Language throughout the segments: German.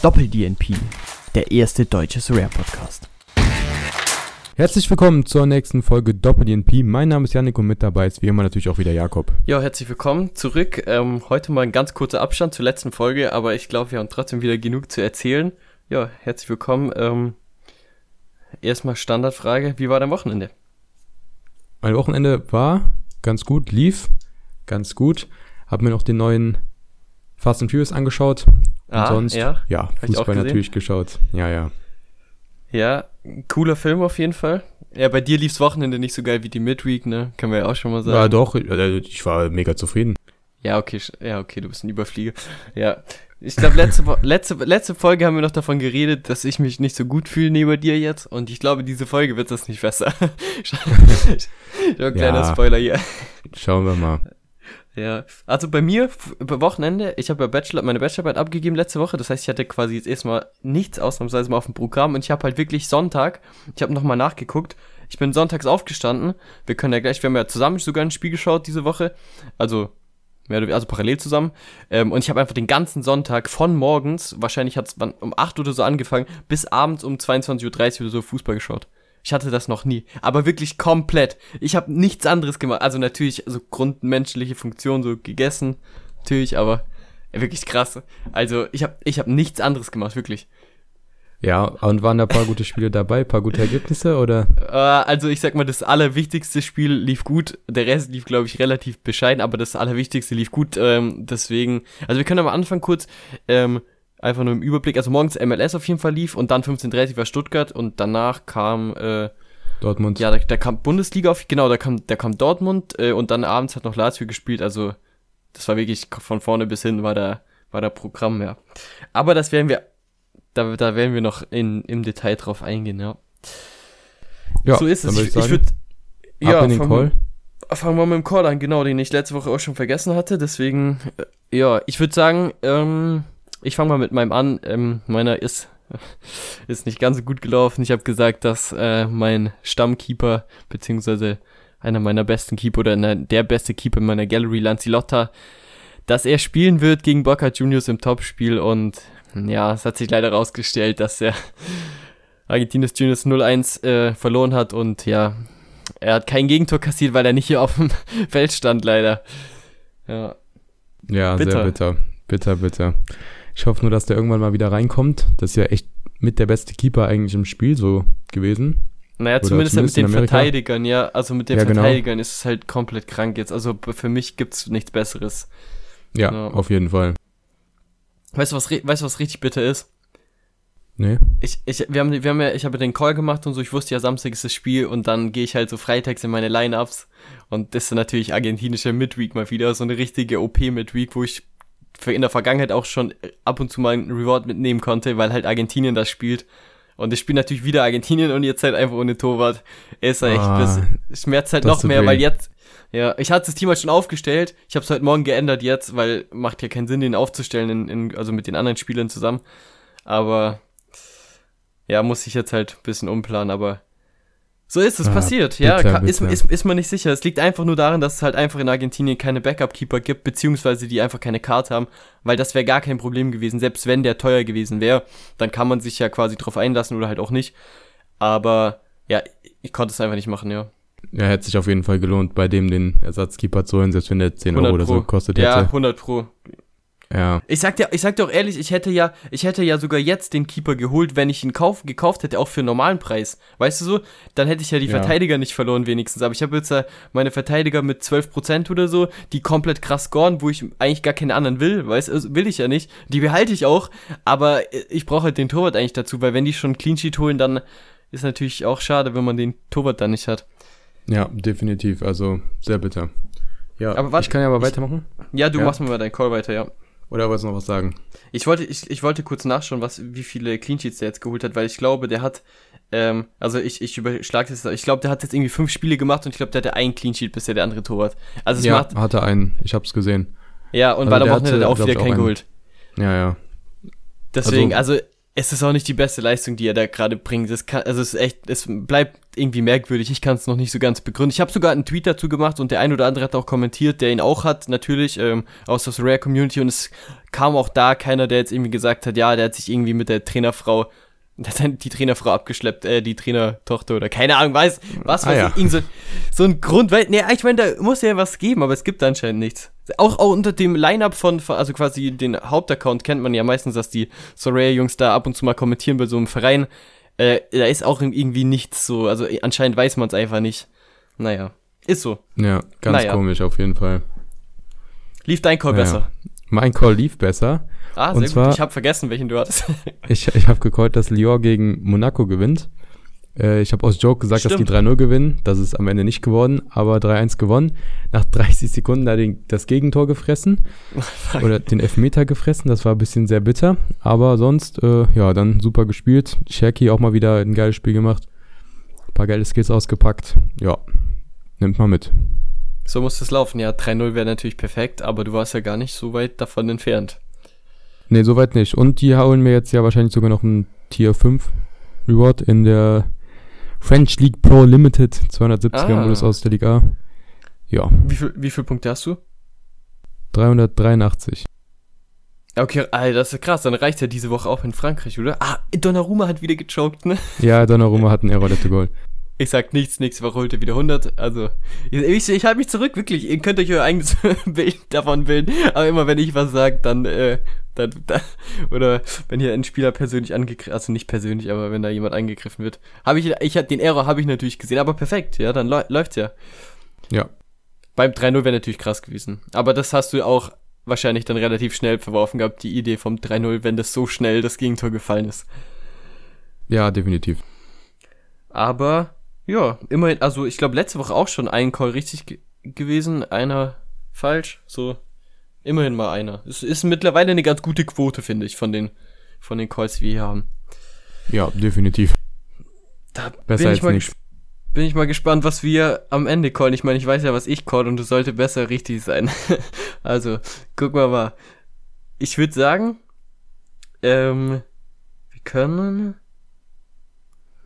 Doppel-DNP, der erste deutsche Rare-Podcast. Herzlich willkommen zur nächsten Folge Doppel-DNP. Mein Name ist Janik und mit dabei ist wie immer natürlich auch wieder Jakob. Ja, herzlich willkommen zurück. Ähm, heute mal ein ganz kurzer Abstand zur letzten Folge, aber ich glaube, wir haben trotzdem wieder genug zu erzählen. Ja, herzlich willkommen. Ähm, erstmal Standardfrage, wie war dein Wochenende? Mein Wochenende war ganz gut, lief ganz gut. Hab mir noch den neuen Fast and Furious angeschaut. Ah, und sonst, ja, ja Fußball natürlich geschaut. Ja, ja. Ja, cooler Film auf jeden Fall. Ja, bei dir lief's Wochenende nicht so geil wie die Midweek, ne? Können wir ja auch schon mal sagen. Ja, doch, äh, ich war mega zufrieden. Ja, okay, ja, okay, du bist ein Überflieger. Ja. Ich glaube, letzte, letzte, letzte Folge haben wir noch davon geredet, dass ich mich nicht so gut fühle neben dir jetzt. Und ich glaube, diese Folge wird das nicht besser. ja, kleiner Ja. Spoiler hier. Schauen wir mal. Ja, also bei mir, bei Wochenende, ich habe ja Bachelor, meine Bachelorarbeit abgegeben letzte Woche, das heißt, ich hatte quasi jetzt erstmal nichts ausnahmsweise mal auf dem Programm. Und ich habe halt wirklich Sonntag, ich habe nochmal nachgeguckt, ich bin sonntags aufgestanden, wir können ja gleich, wir haben ja zusammen sogar ein Spiel geschaut diese Woche, also also parallel zusammen. Ähm, und ich habe einfach den ganzen Sonntag von morgens, wahrscheinlich hat es um 8 oder so angefangen, bis abends um 22.30 Uhr oder so Fußball geschaut. Ich hatte das noch nie, aber wirklich komplett. Ich habe nichts anderes gemacht. Also natürlich so grundmenschliche Funktion so gegessen, natürlich, aber wirklich krass. Also ich habe ich hab nichts anderes gemacht, wirklich. Ja, und waren da ein paar gute Spiele dabei, paar gute Ergebnisse oder? Äh, also ich sag mal, das allerwichtigste Spiel lief gut. Der Rest lief, glaube ich, relativ bescheiden, aber das allerwichtigste lief gut. Ähm, deswegen, also wir können am Anfang kurz ähm, einfach nur im Überblick. Also morgens MLS auf jeden Fall lief und dann 15:30 war Stuttgart und danach kam äh, Dortmund. Ja, da, da kam Bundesliga auf, genau, da kam, da kam Dortmund äh, und dann abends hat noch Lazio gespielt, also das war wirklich von vorne bis hin war da, war da Programm, ja. Aber das werden wir, da, da werden wir noch in, im Detail drauf eingehen, ja. ja so ist es. dann würd Ich, ich, ich würde, ab in den fangen Call. wir- Fangen wir mit dem Call an, genau, den ich letzte Woche auch schon vergessen hatte, deswegen, äh, ja, ich würde sagen, ähm, ich fange mal mit meinem an, ähm, meiner ist, ist nicht ganz so gut gelaufen. Ich habe gesagt, dass äh, mein Stammkeeper, beziehungsweise einer meiner besten Keeper oder na, der beste Keeper in meiner Gallery, Lancilotta, dass er spielen wird gegen Boca Juniors im Topspiel und ja, es hat sich leider rausgestellt, dass er Argentinos Juniors 0-1 äh, verloren hat und ja, er hat kein Gegentor kassiert, weil er nicht hier auf dem Feld stand, leider. Ja, Ja, Bitter. sehr bitter. Bitter, bitter. Ich hoffe nur, dass der irgendwann mal wieder reinkommt. Das ist ja echt mit der beste Keeper eigentlich im Spiel so gewesen. Naja, zumindest, zumindest mit den. Verteidigern, ja. Also mit den Ja, genau. Verteidigern ist es halt komplett krank jetzt. Also für mich gibt's nichts Besseres. Ja, Ja. auf jeden Fall. Weißt du, was, weißt was richtig bitter ist? Nee? Ich, ich, wir haben, wir haben ja, ich habe den Call gemacht und so, ich wusste ja, Samstag ist das Spiel und dann gehe ich halt so freitags in meine Lineups und das ist natürlich argentinische Midweek mal wieder, so eine richtige OP-Midweek, wo ich für in der Vergangenheit auch schon ab und zu mal einen Reward mitnehmen konnte, weil halt Argentinien das spielt. Und ich spiele natürlich wieder Argentinien und jetzt halt einfach ohne Torwart. Ist halt echt, Ah, das schmerzt halt noch mehr, weh. weil jetzt, ja, ich hatte das Team halt schon aufgestellt. Ich habe es heute Morgen geändert jetzt, weil macht ja keinen Sinn, den aufzustellen, in, in, also mit den anderen Spielern zusammen. Aber ja, muss ich jetzt halt ein bisschen umplanen, aber so ist es Ah, passiert. Ja, bitter, ist, bitter. ist, ist man nicht sicher. Es liegt einfach nur daran, dass es halt einfach in Argentinien keine Backup-Keeper gibt, beziehungsweise die einfach keine Karte haben, weil das wäre gar kein Problem gewesen. Selbst wenn der teuer gewesen wäre, dann kann man sich ja quasi drauf einlassen oder halt auch nicht. Aber ja, ich konnte es einfach nicht machen, ja. Ja, hätte sich auf jeden Fall gelohnt, bei dem den Ersatzkeeper zu holen, selbst wenn der 10 Euro oder so gekostet Ja, hätte. 100 pro. Ja. Ich sag dir, ich sag dir auch ehrlich, ich hätte ja, ich hätte ja sogar jetzt den Keeper geholt, wenn ich ihn kauf, gekauft hätte, auch für einen normalen Preis. Weißt du so? Dann hätte ich ja die Ja. Verteidiger nicht verloren wenigstens. Aber ich habe jetzt ja meine Verteidiger mit 12% oder so, die komplett krass scoren, wo ich eigentlich gar keine anderen will. Weißt du, will ich ja nicht. Die behalte ich auch. Aber ich brauche halt den Torwart eigentlich dazu, weil wenn die schon Clean Sheet holen, dann ist natürlich auch schade, wenn man den Torwart dann nicht hat. Ja, definitiv. Also sehr bitter. Ja, Aber warte, ich kann ja aber ich- weitermachen. Ja, du Ja. machst mir mal deinen Call weiter, ja. Oder wolltest du noch was sagen? Ich wollte, ich, ich wollte kurz nachschauen, was, wie viele Clean Sheets der jetzt geholt hat, weil ich glaube, der hat, ähm, also ich, ich überschlage das, ich glaube, der hat jetzt irgendwie fünf Spiele gemacht und ich glaube, der hatte ein Clean Sheet bisher, der andere Torwart. Also es ja, macht, hatte einen. Ich hab's gesehen. ja, und also bei der der Wochenende hat er auch wieder keinen einen. geholt. Ja, ja. Deswegen, also, es ist auch nicht die beste Leistung, die er da gerade bringt. Das kann, also es ist echt, es bleibt irgendwie merkwürdig. Ich kann es noch nicht so ganz begründen. Ich habe sogar einen Tweet dazu gemacht und der ein oder andere hat auch kommentiert, der ihn auch hat, natürlich, ähm, aus der Rare Community und es kam auch da keiner, der jetzt irgendwie gesagt hat, ja, der hat sich irgendwie mit der Trainerfrau der hat die Trainerfrau abgeschleppt, äh, die Trainertochter oder keine Ahnung, weiß, was Ah, weiß ja. ich, irgend so, so ein Grund, weil, nee, ich meine, da muss ja was geben, aber es gibt anscheinend nichts. Auch, auch unter dem Line-Up von, also quasi den Hauptaccount kennt man ja meistens, dass die Soraya-Jungs da ab und zu mal kommentieren bei so einem Verein. Äh, da ist auch irgendwie nichts so, also äh, anscheinend weiß man es einfach nicht. Naja, ist so. Ja, ganz Naja. komisch auf jeden Fall. Lief dein Call Ja. besser? Mein Call lief besser. Ah, Und sehr zwar- gut. Ich habe vergessen, welchen du hattest. Ich, ich habe gecallt, dass Lyon gegen Monaco gewinnt. Äh, ich habe aus Joke gesagt, dass Stimmt. die 3-0 gewinnen. Das ist am Ende nicht geworden, aber 3-1 gewonnen. Nach 30 Sekunden da den, das Gegentor gefressen. oder den Elfmeter gefressen. Das war ein bisschen sehr bitter. Aber sonst, äh, ja, dann super gespielt. Cherky auch mal wieder ein geiles Spiel gemacht. Ein paar geile Skills ausgepackt. Ja, nimmt mal mit. So muss es laufen. Ja, 3-0 wäre natürlich perfekt, aber du warst ja gar nicht so weit davon entfernt. Nee, soweit nicht. Und die holen mir jetzt ja wahrscheinlich sogar noch ein Tier 5 Reward in der French League Pro Limited 270er Ah. Modus aus der Liga. Ja, Wie viel, wie viele Punkte hast du? 383. Okay, Alter, das ist krass. Dann reicht ja diese Woche auch in Frankreich, oder? Ah, Donnarumma hat wieder gechoked, ne? Ja, Donnarumma hat einen Error to Goal. Ich sag nichts, nächste Woche holt er wieder 100. Also, ich, ich, ich halte mich zurück, wirklich. Ihr könnt euch euer eigenes Bild davon bilden. Aber immer wenn ich was sage, dann, äh, dann, dann, oder wenn hier ein Spieler persönlich angegriffen, also nicht persönlich, aber wenn da jemand angegriffen wird, habe ich, ich den Error habe ich natürlich gesehen, aber perfekt, ja, dann läu- läuft's ja. Ja, Beim 3-0 wäre natürlich krass gewesen. Aber das hast du auch wahrscheinlich dann relativ schnell verworfen gehabt, die Idee vom 3-0, wenn das so schnell das Gegentor gefallen ist. ja, definitiv. Aber ja, immerhin, also ich glaube letzte Woche auch schon ein Call richtig ge gewesen, einer falsch, so immerhin mal einer. Es ist mittlerweile eine ganz gute Quote, finde ich, von den von den Calls, die wir hier haben. Ja, definitiv. Da Besser bin ich als nichts. ges- bin ich mal gespannt, was wir am Ende callen. Ich meine, ich weiß ja, was ich call und du sollte besser richtig sein. also, guck mal mal. Ich würde sagen, ähm, wir können.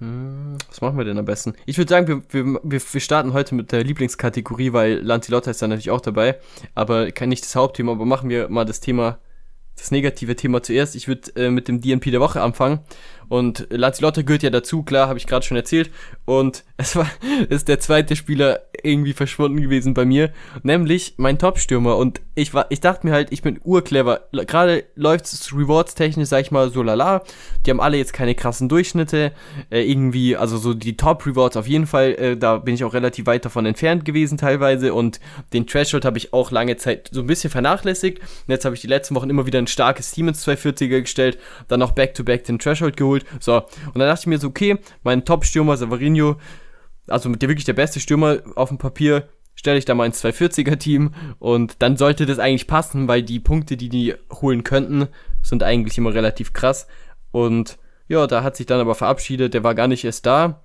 Hm, was machen wir denn am besten? Ich würde sagen, wir, wir, wir, starten heute mit der Lieblingskategorie, weil Lantilotta ist da natürlich auch dabei. Aber kann nicht das Hauptthema, aber machen wir mal das Thema, das negative Thema zuerst. Ich würde äh, mit dem DNP der Woche anfangen. Und Lanzilotta gehört ja dazu, klar, habe ich gerade schon erzählt. Und es war ist der zweite Spieler irgendwie verschwunden gewesen bei mir, nämlich mein Top-Stürmer. Und ich war, ich dachte mir halt, ich bin urclever. Gerade läuft es Rewards-technisch, sag ich mal, so lala. Die haben alle jetzt keine krassen Durchschnitte. Äh, irgendwie, also so die Top-Rewards auf jeden Fall, äh, da bin ich auch relativ weit davon entfernt gewesen teilweise. Und den Threshold habe ich auch lange Zeit so ein bisschen vernachlässigt. Und jetzt habe ich die letzten Wochen immer wieder ein starkes Team ins 240er gestellt, dann noch Back-to-Back den Threshold geholt. So, und dann dachte ich mir so, okay, mein Top-Stürmer Savarino, also mit der wirklich der beste Stürmer auf dem Papier, stelle ich da mal ins 240er-Team und dann sollte das eigentlich passen, weil die Punkte, die die holen könnten, sind eigentlich immer relativ krass. Und ja, da hat sich dann aber verabschiedet, der war gar nicht erst da.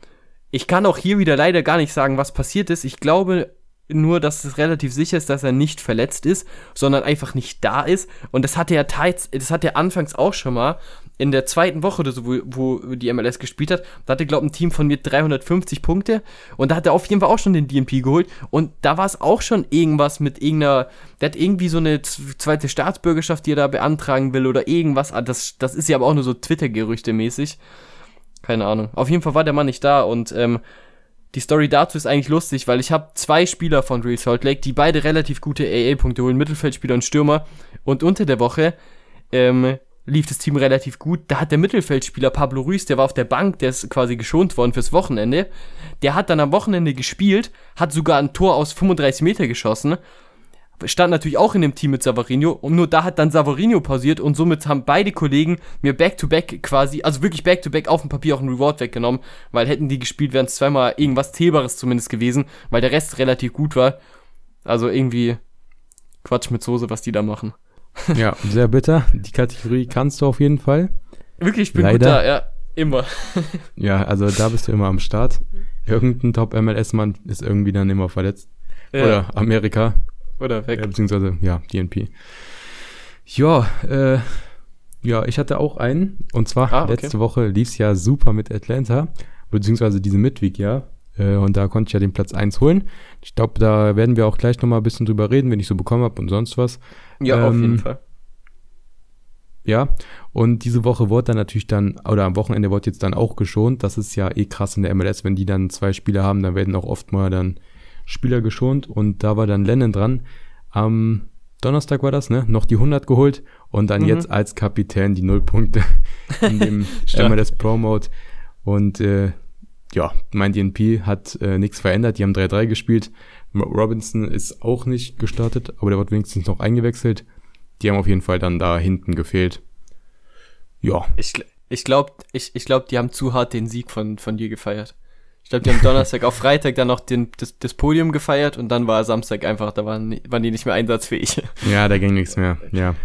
Ich kann auch hier wieder leider gar nicht sagen, was passiert ist. Ich glaube nur, dass es relativ sicher ist, dass er nicht verletzt ist, sondern einfach nicht da ist. Und das hatte er teils, das hat er anfangs auch schon mal in der zweiten Woche oder so, wo, wo die MLS gespielt hat. Da hatte, glaube ich, ein Team von mir 350 Punkte. Und da hat er auf jeden Fall auch schon den DMP geholt. Und da war es auch schon irgendwas mit irgendeiner, der hat irgendwie so eine zweite Staatsbürgerschaft, die er da beantragen will oder irgendwas. Ah, Das, das ist ja aber auch nur so Twitter-Gerüchte mäßig. Keine Ahnung. Auf jeden Fall war der Mann nicht da und ähm, die Story dazu ist eigentlich lustig, weil ich habe zwei Spieler von Real Salt Lake, die beide relativ gute AA-Punkte holen, Mittelfeldspieler und Stürmer. Und unter der Woche ähm, lief das Team relativ gut. Da hat der Mittelfeldspieler Pablo Ruiz, der war auf der Bank, der ist quasi geschont worden fürs Wochenende. Der hat dann am Wochenende gespielt, hat sogar ein Tor aus 35 Meter geschossen. Stand natürlich auch in dem Team mit Savarino und nur da hat dann Savarino pausiert und somit haben beide Kollegen mir back-to-back quasi, also wirklich back-to-back auf dem Papier auch einen Reward weggenommen, weil hätten die gespielt, wären es zweimal irgendwas Zählbares zumindest gewesen, weil der Rest relativ gut war. Also irgendwie Quatsch mit Soße, was die da machen. Ja, sehr bitter. Die Kategorie kannst du auf jeden Fall. Wirklich, ich bin Leider. gut da, ja, immer. Ja, also da bist du immer am Start. Irgendein Top-MLS-Mann ist irgendwie dann immer verletzt. Ja, Oder Amerika. Oder weg. Ja, beziehungsweise, ja, DNP. Ja, äh, Ja, ich hatte auch einen. Und zwar Ah, okay. letzte Woche lief es ja super mit Atlanta, beziehungsweise diese Midweek, ja. Äh, Und da konnte ich ja den Platz 1 holen. Ich glaube, da werden wir auch gleich nochmal ein bisschen drüber reden, wenn ich so bekommen habe und sonst was. Ja, auf Ähm, jeden Fall. Ja, und diese Woche wurde dann natürlich dann, oder am Wochenende wurde jetzt dann auch geschont. Das ist ja eh krass in der MLS, wenn die dann zwei Spieler haben, dann werden auch oft mal dann Spieler geschont. Und da war dann Lennon dran. Am Donnerstag war das, ne? Noch die 100 geholt und dann Mhm. jetzt als Kapitän die Nullpunkte in dem Stürmer des Pro-Mode. Und äh, ja, mein DNP hat äh, nichts verändert. Die haben 3-3 gespielt. Robinson ist auch nicht gestartet, aber der wird wenigstens noch eingewechselt. Die haben auf jeden Fall dann da hinten gefehlt. Ja, Ich, ich glaube, ich, ich glaub, die haben zu hart den Sieg von, von dir gefeiert. Ich glaube, die haben Donnerstag auf Freitag dann noch den, das, das Podium gefeiert und dann war Samstag einfach, da waren, waren die nicht mehr einsatzfähig. ja, da ging nichts mehr. Ja,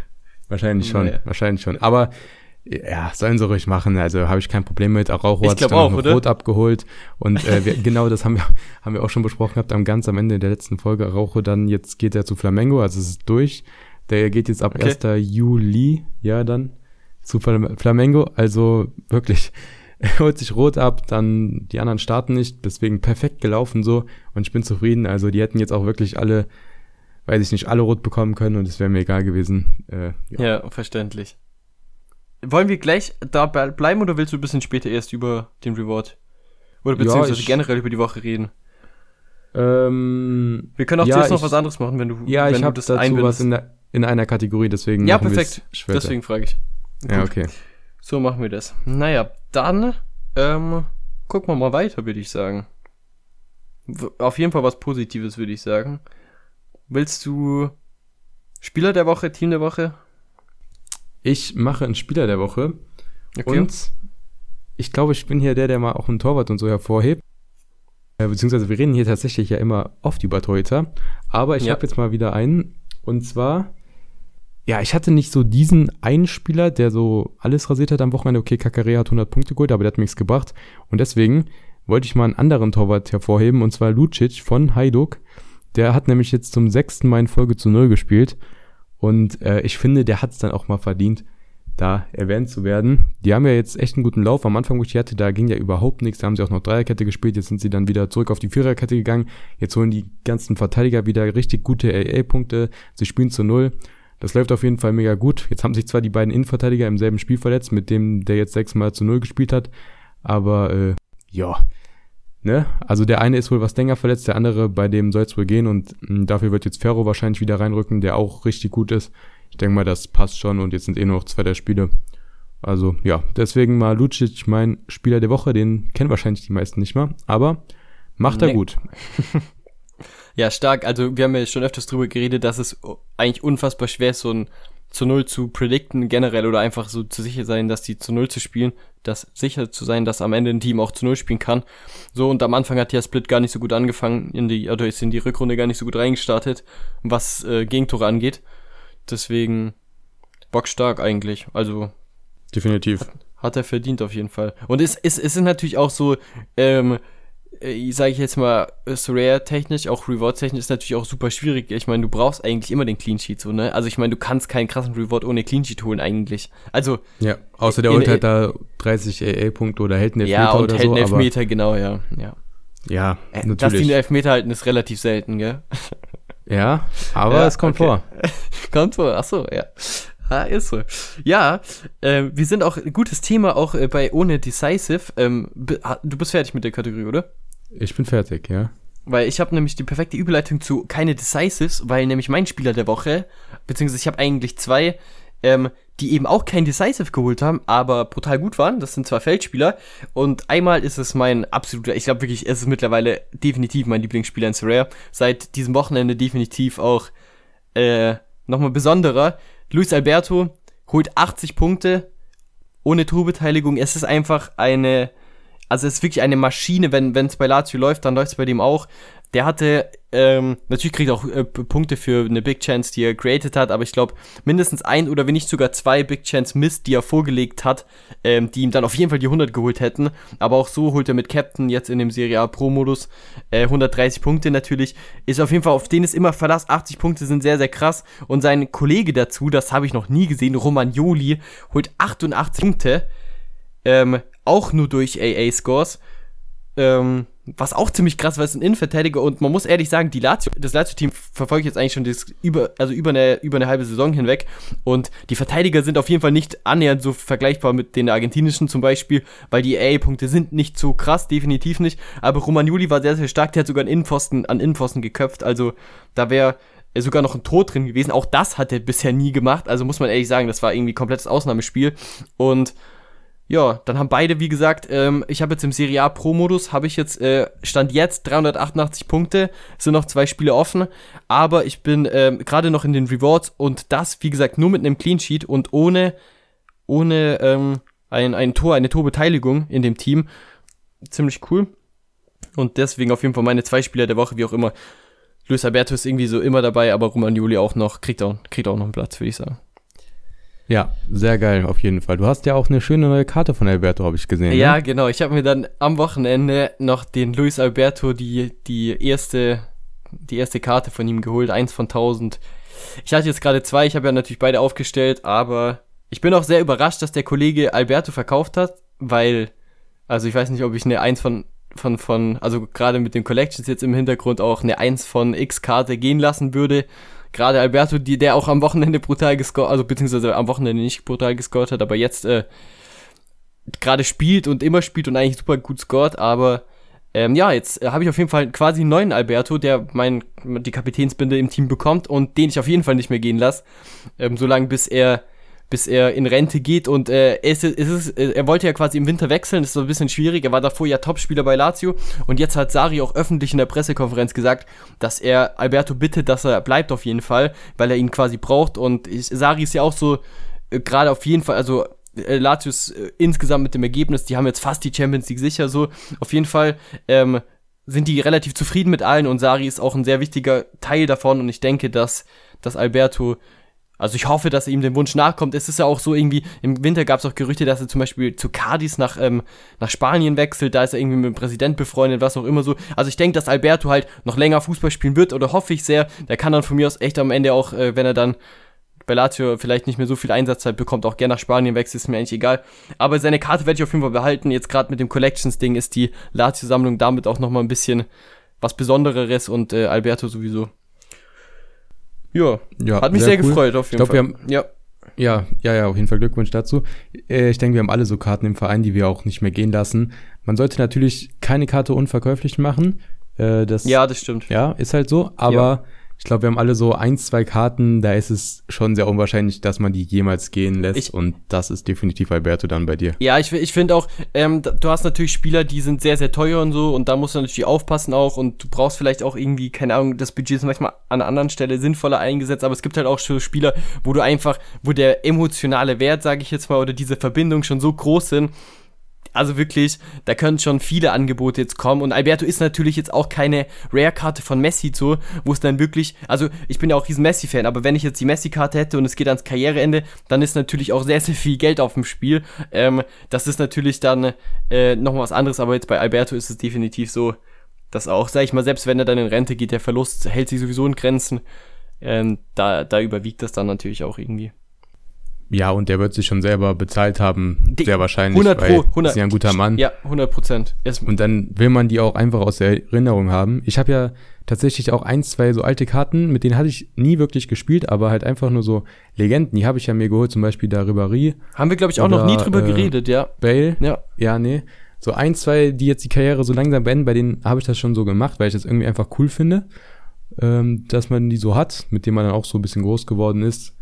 wahrscheinlich schon, Naja. wahrscheinlich schon. Aber ja, sollen sie ruhig machen. Also habe ich kein Problem mit. Araujo Ich hat sich dann auch noch oder? rot abgeholt. Und äh, wir, genau das haben wir, haben wir auch schon besprochen gehabt am ganz am Ende der letzten Folge. Araujo dann, jetzt geht er zu Flamengo, also es ist durch. Der geht jetzt ab Okay. 1. Juli, ja, dann zu Flam- Flamengo. Also wirklich, er holt sich rot ab, dann die anderen starten nicht, deswegen perfekt gelaufen so und ich bin zufrieden. Also die hätten jetzt auch wirklich alle, weiß ich nicht, alle rot bekommen können und es wäre mir egal gewesen. Äh, ja. Ja, verständlich. Wollen wir gleich da be- bleiben oder willst du ein bisschen später erst über den Reward? Oder Ja, beziehungsweise ich- generell über die Woche reden? Ähm, Wir können auch Ja, zuerst noch ich- was anderes machen, wenn du, ja, wenn ich habe dazu was einbindest. in, der, in einer Kategorie, deswegen Ja, perfekt. Deswegen frage ich. Ja, Gut. okay. So machen wir das. Naja, dann ähm, gucken wir mal weiter, würde ich sagen. Auf jeden Fall was Positives, würde ich sagen. Willst du Spieler der Woche, Team der Woche? Ich mache einen Spieler der Woche Okay. und ich glaube, ich bin hier der, der mal auch einen Torwart und so hervorhebt. Äh, beziehungsweise wir reden hier tatsächlich ja immer oft über Torhüter. Aber ich Ja. habe jetzt mal wieder einen. Und zwar, ja, ich hatte nicht so diesen einen Spieler, der so alles rasiert hat am Wochenende. Okay, Kakare hat 100 Punkte geholt, aber der hat mir nichts gebracht. Und deswegen wollte ich mal einen anderen Torwart hervorheben, und zwar Lucic von Hajduk. Der hat nämlich jetzt zum sechsten Mal in Folge zu Null gespielt. Und äh, ich finde, der hat es dann auch mal verdient, da erwähnt zu werden. Die haben ja jetzt echt einen guten Lauf. Am Anfang, wo ich die hatte, da ging ja überhaupt nichts. Da haben sie auch noch Dreierkette gespielt. Jetzt sind sie dann wieder zurück auf die Viererkette gegangen. Jetzt holen die ganzen Verteidiger wieder richtig gute AA-Punkte. Sie spielen zu Null. Das läuft auf jeden Fall mega gut. Jetzt haben sich zwar die beiden Innenverteidiger im selben Spiel verletzt, mit dem der jetzt sechsmal zu Null gespielt hat. Aber äh, ja, ne? Also der eine ist wohl was länger verletzt, der andere, bei dem soll es wohl gehen und mh, dafür wird jetzt Ferro wahrscheinlich wieder reinrücken, der auch richtig gut ist. Ich denke mal, das passt schon und jetzt sind eh nur noch zwei der Spiele. Also ja, deswegen mal Lucic mein Spieler der Woche, den kennen wahrscheinlich die meisten nicht mal, aber macht er Nee. gut. Ja, stark. Also wir haben ja schon öfters drüber geredet, dass es eigentlich unfassbar schwer ist, so ein zu Null zu predikten generell oder einfach so zu sicher sein, dass die zu Null zu spielen, dass sicher zu sein, dass am Ende ein Team auch zu Null spielen kann. So und am Anfang hat ja Split gar nicht so gut angefangen, in die, oder ist in die Rückrunde gar nicht so gut reingestartet, was äh, Gegentore angeht. Deswegen bockstark eigentlich. Also Definitiv. hat er verdient auf jeden Fall. Und es, es, es sind natürlich auch so, ähm, sage ich jetzt mal, Rare-technisch, auch Reward-technisch ist natürlich auch super schwierig. Ich meine, du brauchst eigentlich immer den Clean Sheet, so, ne? Also ich meine, du kannst keinen krassen Reward ohne Clean Sheet holen eigentlich. Also, Ja, außer der holt halt da 30 AA-Punkte oder hält einen ja, Elfmeter und oder hält so, aber Elfmeter, genau, ja. ja. ja, Äh, Dass die natürlich. einen Elfmeter halten, ist relativ selten, gell? Ja, aber Ja, es kommt okay. vor. Kommt vor, ach so, ja. Ah, ist so. Ja, äh, wir sind auch, gutes Thema auch äh, bei ohne Decisive. Ähm, du bist fertig mit der Kategorie, oder? Ich bin fertig, ja. Weil ich habe nämlich die perfekte Überleitung zu keine Decisives, weil nämlich mein Spieler der Woche, beziehungsweise ich habe eigentlich zwei, ähm, die eben auch kein Decisive geholt haben, aber brutal gut waren. Das sind zwei Feldspieler. Und einmal ist es mein absoluter, ich glaube wirklich, es ist mittlerweile definitiv mein Lieblingsspieler in Sorare. Seit diesem Wochenende definitiv auch äh, nochmal besonderer. Luis Alberto holt 80 Punkte ohne Torbeteiligung. Es ist einfach eine, also es ist wirklich eine Maschine, wenn es bei Lazio läuft, dann läuft es bei dem auch. der hatte, ähm, natürlich kriegt er auch äh, Punkte für eine Big Chance, die er created hat, aber ich glaube, mindestens ein oder wenn nicht sogar zwei Big Chance Mist, die er vorgelegt hat, ähm, die ihm dann auf jeden Fall die 100 geholt hätten. Aber auch so holt er mit Captain jetzt in dem Serie A Pro-Modus äh, 130 Punkte natürlich. Ist auf jeden Fall, auf den ist immer Verlass. 80 Punkte sind sehr, sehr krass. Und sein Kollege dazu, das habe ich noch nie gesehen, Romagnoli, holt 88 Punkte. Ähm, auch nur durch AA-Scores. Ähm, was auch ziemlich krass war, ist ein Innenverteidiger und man muss ehrlich sagen, die Lazio, das Lazio-Team verfolgt jetzt eigentlich schon das über, also über eine, über eine halbe Saison hinweg und die Verteidiger sind auf jeden Fall nicht annähernd so vergleichbar mit den argentinischen zum Beispiel, weil die AA-Punkte sind nicht so krass, definitiv nicht, aber Romagnoli war sehr, sehr stark, der hat sogar einen Innenpfosten, an Innenpfosten geköpft, also da wäre sogar noch ein Tor drin gewesen, auch das hat er bisher nie gemacht, also muss man ehrlich sagen, das war irgendwie komplettes Ausnahmespiel. Und ja, dann haben beide, wie gesagt, ähm, ich habe jetzt im Serie A Pro-Modus, habe ich jetzt, äh, Stand jetzt 388 Punkte, sind noch zwei Spiele offen, aber ich bin ähm, gerade noch in den Rewards und das, wie gesagt, nur mit einem Clean Sheet und ohne, ohne ähm, ein, ein Tor, eine Torbeteiligung in dem Team. Ziemlich cool. Und deswegen auf jeden Fall meine zwei Spieler der Woche, wie auch immer. Luis Alberto ist irgendwie so immer dabei, aber Roman Juli auch noch, kriegt auch, kriegt auch noch einen Platz, würde ich sagen. Ja, sehr geil, auf jeden Fall. Du hast ja auch eine schöne neue Karte von Alberto, habe ich gesehen. Ja, ne? genau. Ich habe mir dann am Wochenende noch den Luis Alberto, die, die erste, die erste Karte von ihm geholt, eins von tausend. Ich hatte jetzt gerade zwei, ich habe ja natürlich beide aufgestellt, aber ich bin auch sehr überrascht, dass der Kollege Alberto verkauft hat, weil, also ich weiß nicht, ob ich eine eins von, von, von, also gerade mit den Collections jetzt im Hintergrund auch eine eins von X-Karte gehen lassen würde gerade Alberto, die, der auch am Wochenende brutal gescored, also beziehungsweise am Wochenende nicht brutal gescored hat, aber jetzt äh, gerade spielt und immer spielt und eigentlich super gut scored, aber ähm, ja, jetzt äh, habe ich auf jeden Fall quasi einen neuen Alberto, der mein, die Kapitänsbinde im Team bekommt und den ich auf jeden Fall nicht mehr gehen lasse, ähm, solange bis er bis er in Rente geht und äh, es, es ist, äh, er wollte ja quasi im Winter wechseln, das ist so ein bisschen schwierig, er war davor ja Topspieler bei Lazio und jetzt hat Sari auch öffentlich in der Pressekonferenz gesagt, dass er Alberto bittet, dass er bleibt auf jeden Fall, weil er ihn quasi braucht und ich, Sari ist ja auch so äh, gerade auf jeden Fall, also äh, Latius äh, insgesamt mit dem Ergebnis, die haben jetzt fast die Champions League sicher so, auf jeden Fall ähm, sind die relativ zufrieden mit allen und Sari ist auch ein sehr wichtiger Teil davon und ich denke, dass, dass Alberto also ich hoffe, dass er ihm dem Wunsch nachkommt. Es ist ja auch so irgendwie, im Winter gab es auch Gerüchte, dass er zum Beispiel zu Cadiz nach, ähm, nach Spanien wechselt, da ist er irgendwie mit dem Präsident befreundet, was auch immer so. Also ich denke, dass Alberto halt noch länger Fußball spielen wird oder hoffe ich sehr. Der kann dann von mir aus echt am Ende auch, äh, wenn er dann bei Lazio vielleicht nicht mehr so viel Einsatzzeit bekommt, auch gerne nach Spanien wechselt, ist mir eigentlich egal. Aber seine Karte werde ich auf jeden Fall behalten. Jetzt gerade mit dem Collections-Ding ist die Lazio-Sammlung damit auch nochmal ein bisschen was Besondereres und äh, Alberto sowieso. Ja, ja hat mich sehr, sehr cool. gefreut auf jeden ich glaub, Fall. Wir haben, ja. Ja, ja, ja, auf jeden Fall Glückwunsch dazu. Äh, ich denke, wir haben alle so Karten im Verein, die wir auch nicht mehr gehen lassen. Man sollte natürlich keine Karte unverkäuflich machen. Äh, das, ja, das stimmt. Ja, ist halt so. Aber ja ich glaube, wir haben alle so ein, zwei Karten, da ist es schon sehr unwahrscheinlich, dass man die jemals gehen lässt. Ich, und das ist definitiv Alberto dann bei dir. Ja, ich, ich finde auch, ähm, du hast natürlich Spieler, die sind sehr, sehr teuer und so und da musst du natürlich aufpassen auch und du brauchst vielleicht auch irgendwie, keine Ahnung, das Budget ist manchmal an einer anderen Stelle sinnvoller eingesetzt, aber es gibt halt auch so Spieler, wo du einfach, wo der emotionale Wert, sage ich jetzt mal, oder diese Verbindung schon so groß sind, also wirklich, da können schon viele Angebote jetzt kommen. Und Alberto ist natürlich jetzt auch keine Rare-Karte von Messi so, wo es dann wirklich, also ich bin ja auch riesen Messi-Fan, aber wenn ich jetzt die Messi-Karte hätte und es geht ans Karriereende, dann ist natürlich auch sehr, sehr viel Geld auf dem Spiel. Ähm, das ist natürlich dann äh, nochmal was anderes, aber jetzt bei Alberto ist es definitiv so, dass auch, sag ich mal, selbst wenn er dann in Rente geht, der Verlust hält sich sowieso in Grenzen. Ähm, da, da überwiegt das dann natürlich auch irgendwie. Ja, und der wird sich schon selber bezahlt haben, die, sehr wahrscheinlich. 100 Pro, 100. Ist ja ein guter Mann. Ja, 100 Prozent. Und dann will man die auch einfach aus der Erinnerung haben. Ich habe ja tatsächlich auch ein, zwei so alte Karten, mit denen hatte ich nie wirklich gespielt, aber halt einfach nur so Legenden. Die habe ich ja mir geholt, zum Beispiel da Ribéry. Haben wir, glaube ich, auch noch nie drüber äh, geredet, ja. Bale. Ja. Ja, nee. So ein, zwei, die jetzt die Karriere so langsam beenden, bei denen habe ich das schon so gemacht, weil ich das irgendwie einfach cool finde, ähm, dass man die so hat, mit denen man dann auch so ein bisschen groß geworden ist.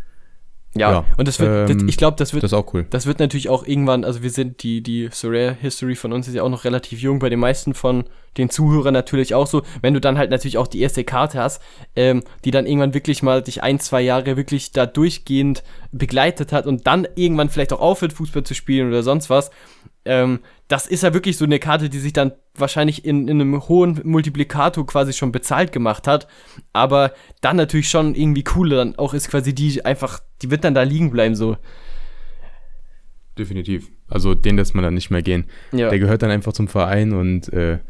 Ja, ja, und das wird, ähm, das, ich glaube, das wird, das auch cool. Das wird natürlich auch irgendwann, also wir sind, die, die Surreal History von uns ist ja auch noch relativ jung, bei den meisten von den Zuhörern natürlich auch so, wenn du dann halt natürlich auch die erste Karte hast, ähm, die dann irgendwann wirklich mal dich ein, zwei Jahre wirklich da durchgehend begleitet hat und dann irgendwann vielleicht auch aufhört, Fußball zu spielen oder sonst was, ähm, das ist ja wirklich so eine Karte, die sich dann wahrscheinlich in, in einem hohen Multiplikator quasi schon bezahlt gemacht hat. Aber dann natürlich schon irgendwie cooler dann auch ist quasi die einfach, die wird dann da liegen bleiben so. Definitiv. Also den lässt man dann nicht mehr gehen. Ja. Der gehört dann einfach zum Verein und äh,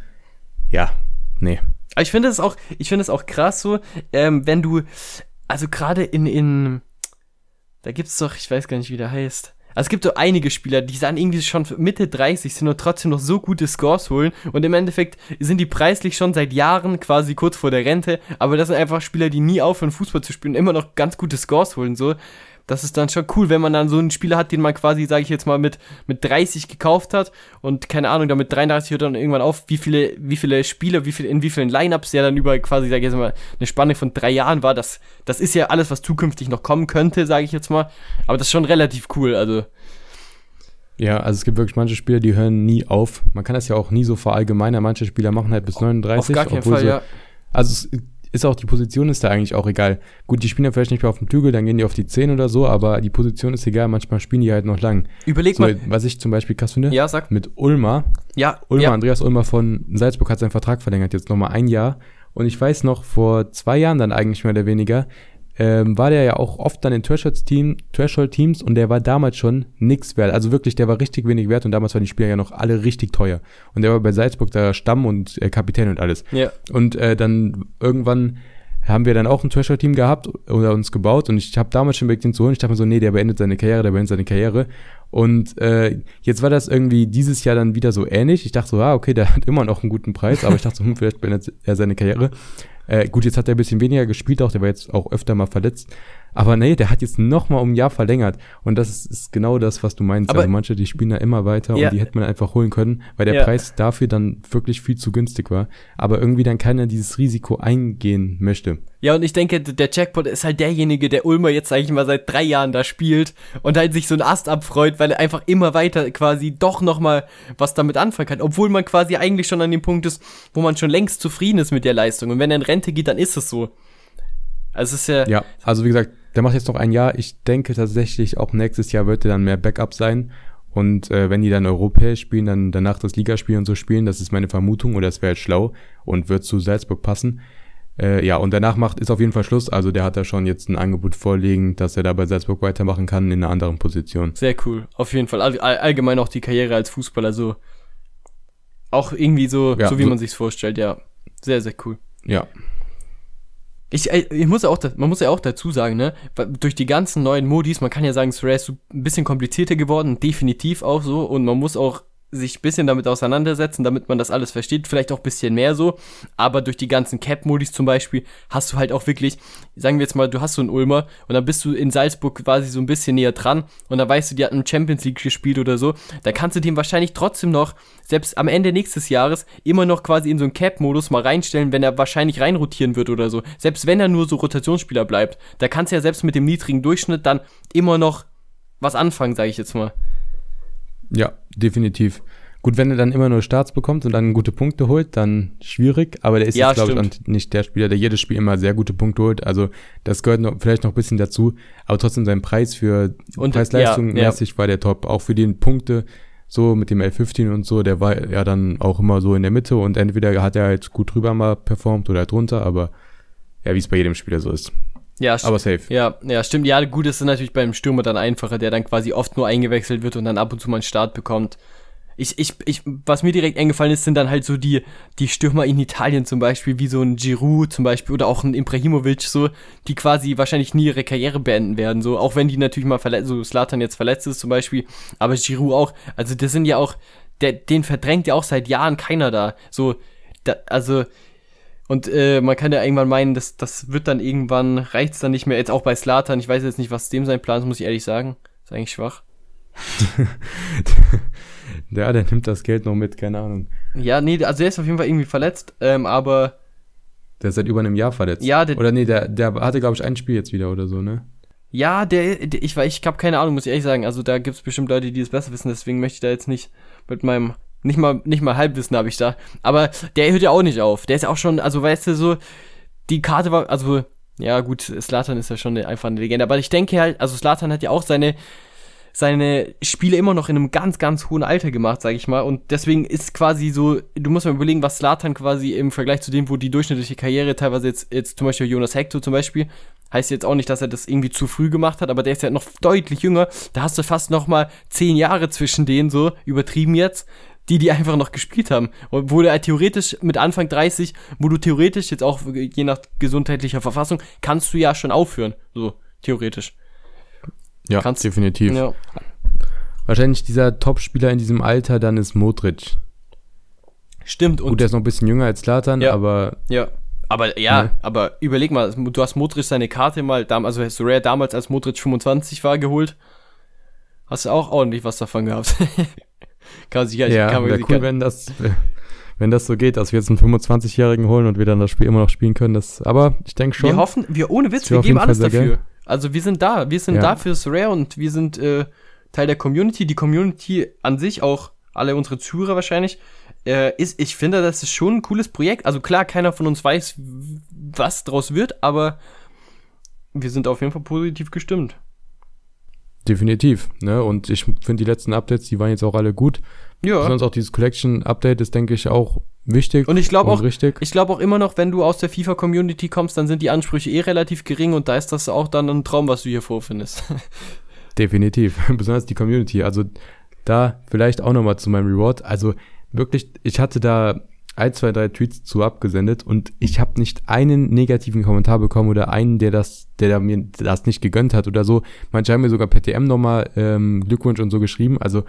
ja, nee. Aber ich finde es auch, ich finde es auch krass so, ähm, wenn du, also gerade in, in, da gibt's doch, ich weiß gar nicht, wie der heißt. Also es gibt so einige Spieler, die dann irgendwie schon Mitte 30 sind und trotzdem noch so gute Scores holen. Und im Endeffekt sind die preislich schon seit Jahren quasi kurz vor der Rente. Aber das sind einfach Spieler, die nie aufhören, Fußball zu spielen immer noch ganz gute Scores holen. So, das ist dann schon cool, wenn man dann so einen Spieler hat, den man quasi, sage ich jetzt mal, mit, mit 30 gekauft hat und keine Ahnung, damit 33 hört dann irgendwann auf, wie viele, wie viele Spiele, wie viel, in wie vielen Lineups der dann über quasi, sage ich jetzt mal, eine Spanne von drei Jahren war. Das, das ist ja alles, was zukünftig noch kommen könnte, sage ich jetzt mal. Aber das ist schon relativ cool, also. Ja, also es gibt wirklich manche Spieler, die hören nie auf. Man kann das ja auch nie so verallgemeinern. Manche Spieler machen halt bis 39. Auf gar keinen obwohl Fall, sie, ja. Also es ist auch, die Position ist da eigentlich auch egal. Gut, die spielen ja vielleicht nicht mehr auf dem Flügel, dann gehen die auf die 10 oder so, aber die Position ist egal. Manchmal spielen die halt noch lang. Überleg So, mal. was ich zum Beispiel krass finde, Ja, sag. mit Ulmer, Ja, Ulmer, ja. Andreas Ulmer von Salzburg hat seinen Vertrag verlängert, jetzt nochmal ein Jahr. Und ich weiß noch, vor zwei Jahren dann eigentlich mehr oder weniger, ähm, war der ja auch oft dann in Threshold-Team, Threshold-Teams und der war damals schon nix wert. Also wirklich, der war richtig wenig wert und damals waren die Spieler ja noch alle richtig teuer. Und der war bei Salzburg der Stamm und äh, Kapitän und alles. Ja. Und äh, dann irgendwann haben wir dann auch ein Threshold-Team gehabt oder uns gebaut und ich habe damals schon überlegt, ihn zu holen. Ich dachte mir so, nee, der beendet seine Karriere, der beendet seine Karriere. Und äh, jetzt war das irgendwie dieses Jahr dann wieder so ähnlich. Ich dachte so, ah, okay, der hat immer noch einen guten Preis, aber ich dachte so, hm, vielleicht beendet er seine Karriere. Äh, gut, jetzt hat er ein bisschen weniger gespielt, auch der war jetzt auch öfter mal verletzt. Aber nee, der hat jetzt noch mal um ein Jahr verlängert. Und das ist, ist genau das, was du meinst. Aber- also manche, die spielen da immer weiter Ja. und die hätte man einfach holen können, weil der Ja. Preis dafür dann wirklich viel zu günstig war. Aber irgendwie dann keiner dieses Risiko eingehen möchte. Ja, und ich denke, der Jackpot ist halt derjenige, der Ulmer jetzt, sag ich mal, seit drei Jahren da spielt und halt sich so einen Ast abfreut, weil er einfach immer weiter quasi doch nochmal was damit anfangen kann. Obwohl man quasi eigentlich schon an dem Punkt ist, wo man schon längst zufrieden ist mit der Leistung. Und wenn er in Rente geht, dann ist es so. Also es ist ja, Ja, also wie gesagt, der macht jetzt noch ein Jahr. Ich denke tatsächlich, auch nächstes Jahr wird er dann mehr Backup sein. Und äh, wenn die dann europäisch spielen, dann danach das Ligaspiel und so spielen, das ist meine Vermutung oder das wäre halt schlau und wird zu Salzburg passen. Äh, ja, und danach macht ist auf jeden Fall Schluss. Also der hat da schon jetzt ein Angebot vorliegen, dass er da bei Salzburg weitermachen kann in einer anderen Position. sehr cool. Auf jeden Fall. All, all, allgemein auch die Karriere als Fußballer so. Auch irgendwie so, Ja, so wie so- man sich's vorstellt, ja. Sehr, sehr cool. Ja, Ich, äh, ich muss ja auch, man muss ja auch dazu sagen, ne, durch die ganzen neuen Modis, man kann ja sagen, Surrey ist ein bisschen komplizierter geworden, definitiv auch so, und man muss auch sich ein bisschen damit auseinandersetzen, damit man das alles versteht, vielleicht auch ein bisschen mehr so, aber durch die ganzen Cap-Modis zum Beispiel hast du halt auch wirklich, sagen wir jetzt mal, du hast so einen Ulmer und dann bist du in Salzburg quasi so ein bisschen näher dran und dann weißt du, die hatten Champions League gespielt oder so, dann kannst du den wahrscheinlich trotzdem noch, selbst am Ende nächstes Jahres, immer noch quasi in so einen Cap-Modus mal reinstellen, wenn er wahrscheinlich reinrotieren wird oder so. Selbst wenn er nur so Rotationsspieler bleibt, da kannst du ja selbst mit dem niedrigen Durchschnitt dann immer noch was anfangen, sage ich jetzt mal. Ja, definitiv. Gut, wenn er dann immer nur Starts bekommt und dann gute Punkte holt, dann schwierig. Aber der ist Ja, jetzt, glaube ich, nicht der Spieler, der jedes Spiel immer sehr gute Punkte holt. Also das gehört noch, vielleicht noch ein bisschen dazu. Aber trotzdem sein Preis für Preis-Leistung ja, ja. mäßig war der top. Auch für die Punkte, so mit dem L15 und so, der war ja dann auch immer so in der Mitte und entweder hat er halt gut drüber mal performt oder halt drunter, aber ja, wie es bei jedem Spieler so ist. Ja, Aber safe. ja, ja, stimmt. Ja, gut, das ist natürlich beim Stürmer dann einfacher, der dann quasi oft nur eingewechselt wird und dann ab und zu mal einen Start bekommt. Ich, ich, ich, was mir direkt eingefallen ist, sind dann halt so die, die Stürmer in Italien zum Beispiel, wie so ein Giroud zum Beispiel oder auch ein Ibrahimovic, so, die quasi wahrscheinlich nie ihre Karriere beenden werden, so, auch wenn die natürlich mal verletzt, so Slatan jetzt verletzt ist zum Beispiel, aber Giroud auch, also das sind ja auch, der, den verdrängt ja auch seit Jahren keiner da, so, da, also, und äh, man kann ja irgendwann meinen, das, das wird dann irgendwann, reicht's dann nicht mehr. Jetzt auch bei Slatan, ich weiß jetzt nicht, was dem sein Plan ist, muss ich ehrlich sagen. Ist eigentlich schwach. Ja, der nimmt das Geld noch mit, keine Ahnung. Ja, nee, also er ist auf jeden Fall irgendwie verletzt, ähm, aber Der ist seit über einem Jahr verletzt. Ja, der- Oder nee, der, der hatte, glaube ich, ein Spiel jetzt wieder oder so, ne? ja, der, der ich, ich habe keine Ahnung, muss ich ehrlich sagen. Also da gibt's bestimmt Leute, die es besser wissen, deswegen möchte ich da jetzt nicht mit meinem, nicht mal, nicht mal Halbwissen habe ich da. Aber der hört ja auch nicht auf. Der ist ja auch schon, also weißt du, so, die Karte war, also, ja gut, Slatan ist ja schon eine, einfach eine Legende, aber ich denke halt, also Slatan hat ja auch seine, seine Spiele immer noch in einem ganz, ganz hohen Alter gemacht, sage ich mal. Und deswegen ist quasi so, du musst mal überlegen, was Slatan quasi im Vergleich zu dem, wo die durchschnittliche Karriere teilweise jetzt, jetzt zum Beispiel Jonas Hector zum Beispiel, heißt jetzt auch nicht, dass er das irgendwie zu früh gemacht hat, aber der ist ja noch deutlich jünger. Da hast du fast noch mal zehn Jahre zwischen denen, so übertrieben jetzt, die die einfach noch gespielt haben. Und wo der theoretisch mit Anfang 30, wo du theoretisch jetzt auch je nach gesundheitlicher Verfassung, kannst du ja schon aufhören, so theoretisch. Ja, Kannst- definitiv. Ja. Wahrscheinlich dieser Top-Spieler in diesem Alter, dann ist Modric. Stimmt, und Gut, der ist noch ein bisschen jünger als Zlatan, Ja. aber Ja. Aber ja, Ne? aber überleg mal, du hast Modric seine Karte mal, also hast du Rare damals, als Modric 25 war, geholt. Hast du auch ordentlich was davon gehabt. kann man sich ja, kann man wäre cool, gar- wenn das, wenn das so geht, dass wir jetzt einen 25-Jährigen holen und wir dann das Spiel immer noch spielen können. Das, aber ich denke schon. Wir hoffen, wir ohne Witz, wir geben alles dafür. geil. Also wir sind da, wir sind Ja. da fürs Rare und wir sind äh, Teil der Community. Die Community an sich, auch alle unsere Zuhörer wahrscheinlich, äh, ist, ich finde, das ist schon ein cooles Projekt. Also klar, keiner von uns weiß, was draus wird, aber wir sind auf jeden Fall positiv gestimmt. Definitiv, ne? Und ich finde die letzten Updates, die waren jetzt auch alle gut. Ja. Besonders auch dieses Collection-Update ist, denke ich, auch wichtig Und ich glaube auch, richtig. ich glaube auch immer noch, wenn du aus der FIFA-Community kommst, dann sind die Ansprüche eh relativ gering und da ist das auch dann ein Traum, was du hier vorfindest. Definitiv. Besonders die Community. Also da vielleicht auch nochmal zu meinem Reward. Also wirklich, ich hatte da ein, zwei, drei Tweets zu abgesendet und ich habe nicht einen negativen Kommentar bekommen oder einen, der das, der mir das nicht gegönnt hat oder so. Manche haben mir sogar per TM nochmal ähm, Glückwunsch und so geschrieben. Also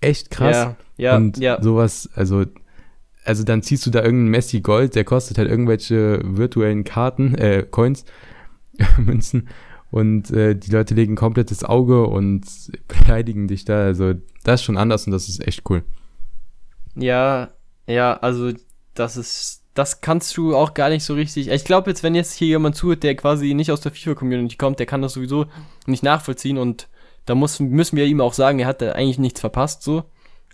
echt krass. Ja, ja, und ja. sowas, also, also dann ziehst du da irgendeinen Messi Gold, der kostet halt irgendwelche virtuellen Karten, äh, Coins, Münzen. Und äh, die Leute legen komplettes Auge und beleidigen dich da. Also, das ist schon anders und das ist echt cool. Ja, ja, also das ist, das kannst du auch gar nicht so richtig. Ich glaube jetzt, wenn jetzt hier jemand zuhört, der quasi nicht aus der FIFA-Community kommt, der kann das sowieso nicht nachvollziehen und da muss, müssen wir ihm auch sagen, er hat da eigentlich nichts verpasst, so.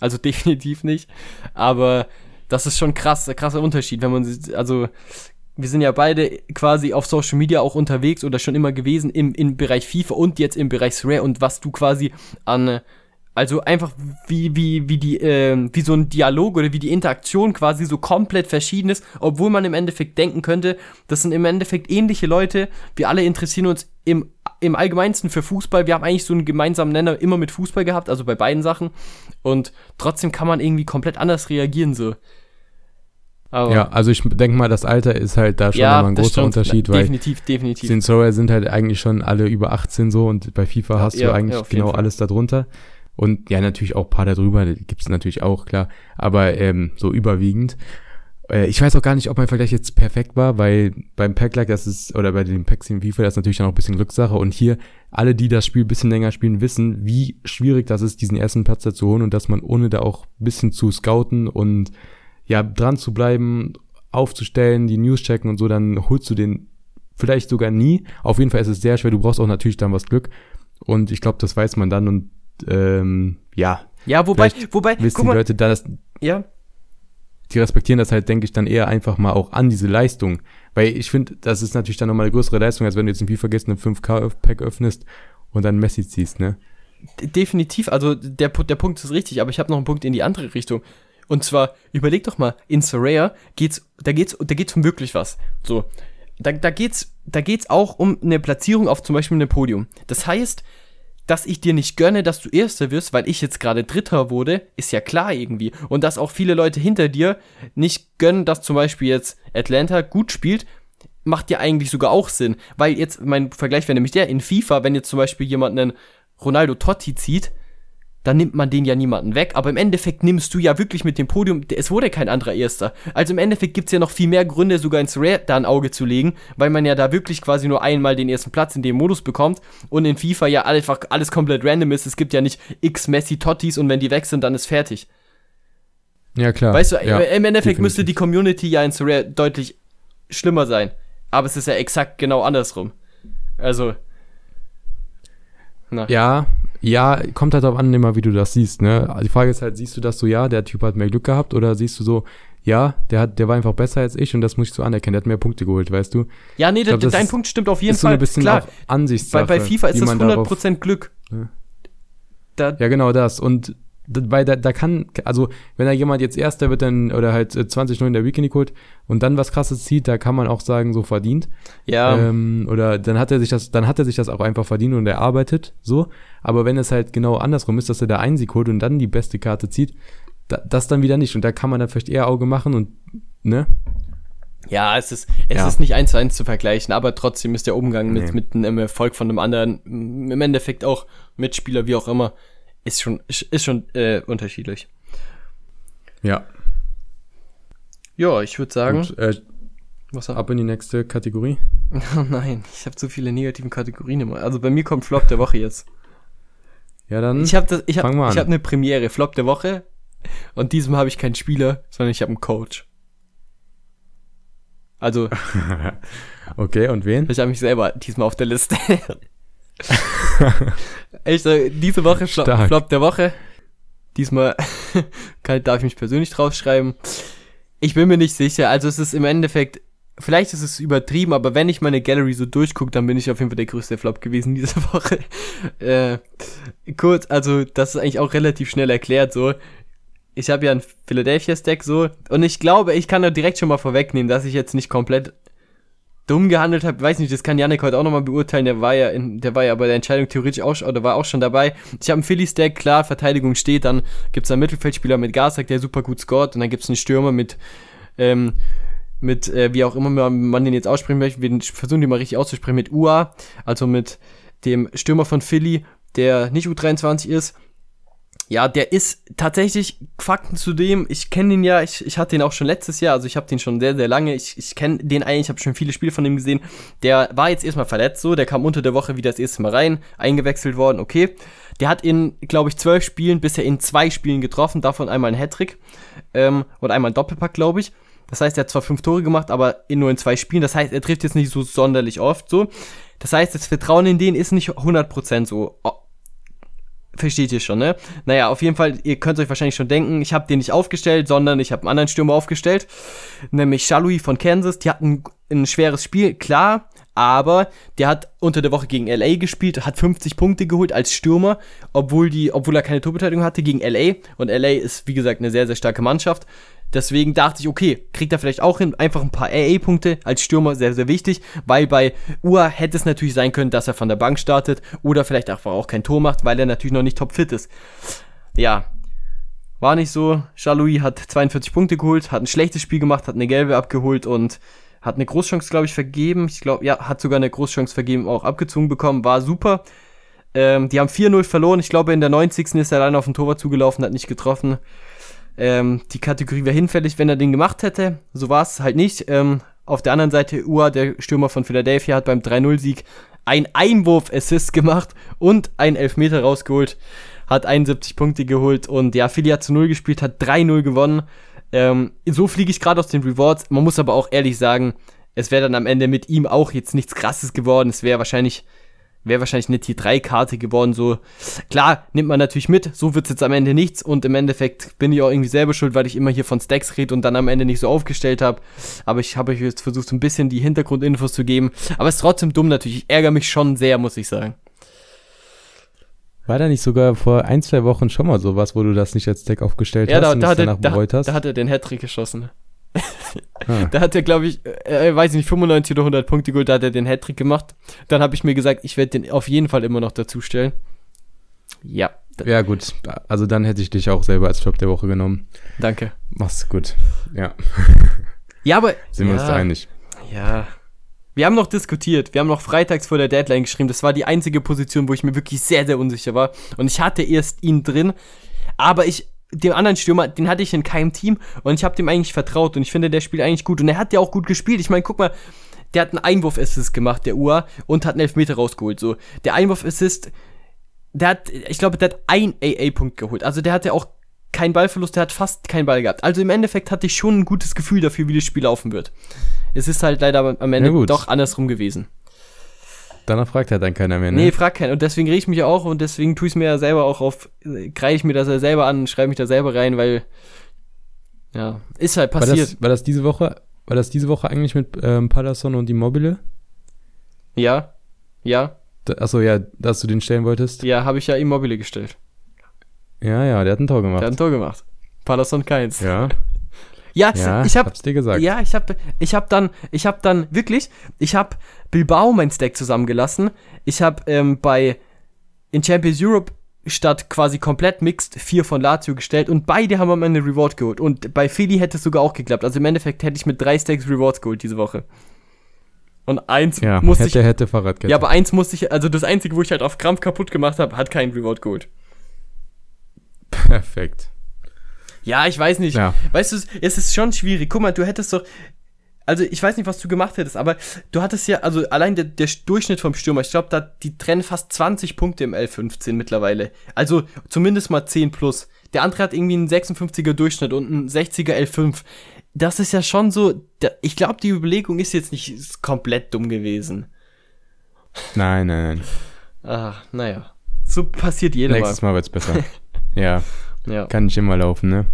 Also definitiv nicht. Aber das ist schon krass, ein krasser Unterschied, wenn man, also wir sind ja beide quasi auf Social Media auch unterwegs oder schon immer gewesen im, im Bereich FIFA und jetzt im Bereich Rare und was du quasi an, also einfach wie, wie, wie die, ähm, wie so ein Dialog oder wie die Interaktion quasi so komplett verschieden ist, obwohl man im Endeffekt denken könnte, das sind im Endeffekt ähnliche Leute, wir alle interessieren uns im, im Allgemeinsten für Fußball, wir haben eigentlich so einen gemeinsamen Nenner immer mit Fußball gehabt, also bei beiden Sachen und trotzdem kann man irgendwie komplett anders reagieren so. Aber Ja, also ich denke mal, das Alter ist halt da schon ja, nochmal ein großer stimmt. Unterschied, weil definitiv, definitiv. den Sorrow sind halt eigentlich schon alle über 18 so und bei FIFA hast Ja, du eigentlich genau alles darunter. Und ja, natürlich auch ein paar darüber, gibt es natürlich auch, klar. Aber ähm, so überwiegend. Äh, ich weiß auch gar nicht, ob mein Vergleich jetzt perfekt war, weil beim Pack-Like, das ist, oder bei den Packs in FIFA, das ist natürlich dann auch ein bisschen Glückssache. Und hier, alle, die das Spiel ein bisschen länger spielen, wissen, wie schwierig das ist, diesen ersten Platz da zu holen und dass man ohne da auch ein bisschen zu scouten und ja, dran zu bleiben, aufzustellen, die News checken und so, dann holst du den vielleicht sogar nie. Auf jeden Fall ist es sehr schwer. Du brauchst auch natürlich dann was Glück. Und ich glaube, das weiß man dann. Und ähm, ja, ja, wobei, vielleicht wobei, wissen mal, Leute da, das, ja, die respektieren das halt, denke ich, dann eher einfach mal auch an diese Leistung. Weil ich finde, das ist natürlich dann nochmal eine größere Leistung, als wenn du jetzt ein FIFA vergessen einen 5K-Pack öffnest und dann Messi ziehst, ne? Definitiv, also der, der Punkt ist richtig, aber ich habe noch einen Punkt in die andere Richtung. Und zwar, überleg doch mal, in Soraya geht's, da geht's, da geht's um wirklich was. So. Da, da geht's, da geht's auch um eine Platzierung auf zum Beispiel einem Podium. Das heißt, dass ich dir nicht gönne, dass du Erster wirst, weil ich jetzt gerade Dritter wurde, ist ja klar irgendwie. Und dass auch viele Leute hinter dir nicht gönnen, dass zum Beispiel jetzt Atlanta gut spielt, macht ja eigentlich sogar auch Sinn. Weil jetzt, mein Vergleich wäre nämlich der, in FIFA, wenn jetzt zum Beispiel jemand einen Ronaldo Totti zieht, dann nimmt man den ja niemanden weg. Aber im Endeffekt nimmst du ja wirklich mit dem Podium, es wurde kein anderer Erster. Also im Endeffekt gibt's ja noch viel mehr Gründe, sogar ins Rare da ein Auge zu legen, weil man ja da wirklich quasi nur einmal den ersten Platz in dem Modus bekommt und in FIFA ja einfach alles komplett random ist. Es gibt ja nicht x Messi Tottis und wenn die weg sind, dann ist fertig. Ja, klar. Weißt du, ja, im Endeffekt müsste definitiv. die Community ja in Rare deutlich schlimmer sein. Aber es ist ja exakt genau andersrum. Also. Na. Ja, ja, kommt halt darauf an, immer wie du das siehst, ne? Die Frage ist halt, siehst du das so, ja, der Typ hat mehr Glück gehabt, oder siehst du so, ja, der hat, der war einfach besser als ich und das muss ich so anerkennen, der hat mehr Punkte geholt, weißt du? Ja, nee, glaub, dein Punkt stimmt auf jeden ist so Fall. ein bisschen Klar, Ansichtssache. bei, bei FIFA ist das man darauf- 100% Glück. Da, Ja, genau das. Und weil da, da kann, also wenn da jemand jetzt Erster wird, dann, oder halt äh, 20-0 in der Weekend holt und dann was krasses zieht, da kann man auch sagen, so verdient. ja, Ähm, oder dann hat er sich das, dann hat er sich das auch einfach verdient und er arbeitet so. Aber wenn es halt genau andersrum ist, dass er da einen Sieg holt und dann die beste Karte zieht, da, das dann wieder nicht. Und da kann man dann vielleicht eher Auge machen und, ne? ja, es ist, es Ja. ist nicht eins zu eins zu vergleichen, aber trotzdem ist der Umgang mit, Nee. mit einem Erfolg von einem anderen, im Endeffekt auch Mitspieler, wie auch immer, ist schon, ist, schon äh, unterschiedlich. Ja. Ja, ich würde sagen, Gut, äh, was ab in die nächste Kategorie. Oh nein, ich habe zu viele negativen Kategorien immer. Also bei mir kommt Flop der Woche jetzt. Ja, dann. Ich habe ich hab, ich hab eine Premiere, Flop der Woche. Und diesmal habe ich keinen Spieler, sondern ich habe einen Coach. Also, okay, und wen? ich habe mich selber diesmal auf der Liste. Echt, äh, diese Woche Flop, Stark. Flop der Woche. Diesmal kann, darf ich mich persönlich draufschreiben. Ich bin mir nicht sicher. Also es ist im Endeffekt, vielleicht ist es übertrieben, aber wenn ich meine Gallery so durchgucke, dann bin ich auf jeden Fall der größte Flop gewesen diese Woche. Äh, kurz, also das ist eigentlich auch relativ schnell erklärt so. Ich habe ja ein Philadelphia Stack so und ich glaube, ich kann da direkt schon mal vorwegnehmen, dass ich jetzt nicht komplett dumm gehandelt habe. Weiß nicht, das kann Janik heute auch nochmal beurteilen. Der war ja in, der war ja bei der Entscheidung theoretisch auch schon- oder war auch schon dabei. Ich habe einen Philly Stack, klar, Verteidigung steht, dann gibt's einen Mittelfeldspieler mit Gasak, der super gut scored und dann gibt's einen Stürmer mit ähm, mit, äh, wie auch immer man den jetzt aussprechen möchte, wir versuchen den mal richtig auszusprechen, mit UA, also mit dem Stürmer von Philly, der nicht U23 ist. Ja, der ist tatsächlich Fakten zu dem. Ich kenne den ja, ich, ich hatte den auch schon letztes Jahr, also ich habe den schon sehr, sehr lange. Ich, ich kenne den eigentlich, ich habe schon viele Spiele von dem gesehen. Der war jetzt erstmal verletzt, so, der kam unter der Woche wieder das erste Mal rein, eingewechselt worden, okay. Der hat in, glaube ich, zwölf Spielen bisher in zwei Spielen getroffen, davon einmal ein Hattrick ähm, und einmal ein Doppelpack, glaube ich. Das heißt, er hat zwar fünf Tore gemacht, aber in nur in zwei Spielen. Das heißt, er trifft jetzt nicht so sonderlich oft so. Das heißt, das Vertrauen in den ist nicht 100% so. Versteht ihr schon, ne? Naja, auf jeden Fall, ihr könnt euch wahrscheinlich schon denken, ich habe den nicht aufgestellt, sondern ich habe einen anderen Stürmer aufgestellt, nämlich Shalui von Kansas. Die hatten ein schweres Spiel, klar, aber der hat unter der Woche gegen LA gespielt, hat 50 Punkte geholt als Stürmer, obwohl, die, obwohl er keine Torbeteiligung hatte gegen LA. Und LA ist, wie gesagt, eine sehr, sehr starke Mannschaft. Deswegen dachte ich, okay, kriegt er vielleicht auch hin, einfach ein paar AA-Punkte als Stürmer, sehr, sehr wichtig, weil bei Ua hätte es natürlich sein können, dass er von der Bank startet oder vielleicht einfach auch kein Tor macht, weil er natürlich noch nicht topfit ist. Ja, war nicht so. Charlouis hat 42 Punkte geholt, hat ein schlechtes Spiel gemacht, hat eine gelbe abgeholt und hat eine Großchance, glaube ich, vergeben. Ich glaube, ja, hat sogar eine Großchance vergeben, auch abgezogen bekommen, war super. Ähm, die haben 4-0 verloren. Ich glaube, in der 90. ist er allein auf den Torwart zugelaufen, hat nicht getroffen. Ähm, die Kategorie wäre hinfällig, wenn er den gemacht hätte. So war es halt nicht. Ähm, auf der anderen Seite, Ua, der Stürmer von Philadelphia, hat beim 3-0-Sieg ein Einwurf-Assist gemacht und einen Elfmeter rausgeholt. Hat 71 Punkte geholt und ja, Philly hat zu 0 gespielt, hat 3-0 gewonnen. Ähm, so fliege ich gerade aus den Rewards. Man muss aber auch ehrlich sagen, es wäre dann am Ende mit ihm auch jetzt nichts krasses geworden. Es wäre wahrscheinlich wäre wahrscheinlich eine Tier-3-Karte geworden. So, klar, nimmt man natürlich mit, so wird's jetzt am Ende nichts und im Endeffekt bin ich auch irgendwie selber schuld, weil ich immer hier von Stacks rede und dann am Ende nicht so aufgestellt habe. Aber ich habe euch jetzt versucht, so ein bisschen die Hintergrundinfos zu geben. Aber es ist trotzdem dumm natürlich. Ich ärgere mich schon sehr, muss ich sagen. War da nicht sogar vor ein, zwei Wochen schon mal sowas, wo du das nicht als Deck aufgestellt Ja, hast da, und da, es hat er, danach da, bereut hast? da hat er den Hattrick geschossen. Ah. Da hat er, glaube ich, äh, weiß ich nicht, 95 oder 100 Punkte geholt, da hat er den Hattrick gemacht. Dann habe ich mir gesagt, ich werde den auf jeden Fall immer noch dazu stellen. Ja, ja, gut. Also dann hätte ich dich auch selber als Flop der Woche genommen. danke. Mach's gut. Ja, Ja, aber. sind wir ja, uns da einig. Ja. Wir haben noch diskutiert. Wir haben noch freitags vor der Deadline geschrieben. Das war die einzige Position, wo ich mir wirklich sehr, sehr unsicher war. Und ich hatte erst ihn drin. Aber ich, dem anderen Stürmer, den hatte ich in keinem Team. Und ich habe dem eigentlich vertraut. Und ich finde, der spielt eigentlich gut. Und er hat ja auch gut gespielt. Ich meine, guck mal, der hat einen Einwurf-Assist gemacht, der UA. Und hat einen Elfmeter rausgeholt. So, der Einwurf-Assist, der hat, ich glaube, der hat ein AA-Punkt geholt. Also der hatte auch keinen Ballverlust, der hat fast keinen Ball gehabt. Also im Endeffekt hatte ich schon ein gutes Gefühl dafür, wie das Spiel laufen wird. Es ist halt leider am Ende Ja, doch andersrum gewesen. Danach fragt halt dann keiner mehr, ne? Nee, frag keinen. Und deswegen reg ich mich auch und deswegen tue ich es mir ja selber auch auf, kreie ich mir das ja selber an, schreibe mich da selber rein, weil, ja, ist halt war, passiert. das, war das diese Woche, war das diese Woche eigentlich mit ähm, Paderson und Immobile? ja, ja, Da, achso, ja, dass du den stellen wolltest. ja, habe ich ja Immobile gestellt. Ja, ja, der hat ein Tor gemacht. Der hat ein Tor gemacht. Paderson keins. ja, Ja, ja, ich habe hab's dir gesagt. Ja, ich habe ich hab dann, ich habe dann wirklich, ich habe Bilbao mein Stack zusammengelassen. Ich habe ähm, bei in Champions Europe statt quasi komplett mixed vier von Lazio gestellt und beide haben am Ende Reward geholt. Und bei Philly hätte es sogar auch geklappt. Also im Endeffekt hätte ich mit drei Stacks Rewards geholt diese Woche. Und eins Ja, musste hätte, ich. hätte Fahrradkette. Ja, aber eins musste ich, also das einzige, wo ich halt auf Krampf kaputt gemacht habe, hat keinen Reward geholt. Perfekt. Ja, ich weiß nicht. Ja. Weißt du, es ist schon schwierig. Guck mal, du hättest doch. Also, ich weiß nicht, was du gemacht hättest, aber du hattest ja, also allein der, der Durchschnitt vom Stürmer, ich glaube, da die trennen fast 20 Punkte im L15 mittlerweile. Also zumindest mal 10 plus. Der andere hat irgendwie einen 56er Durchschnitt und einen 60er L5. Das ist ja schon so. Ich glaube, die Überlegung ist jetzt nicht ist komplett dumm gewesen. Nein, nein, nein. Ah, naja. So passiert jedem Nächstes Mal wird's besser. ja, Ja. kann nicht immer laufen, ne?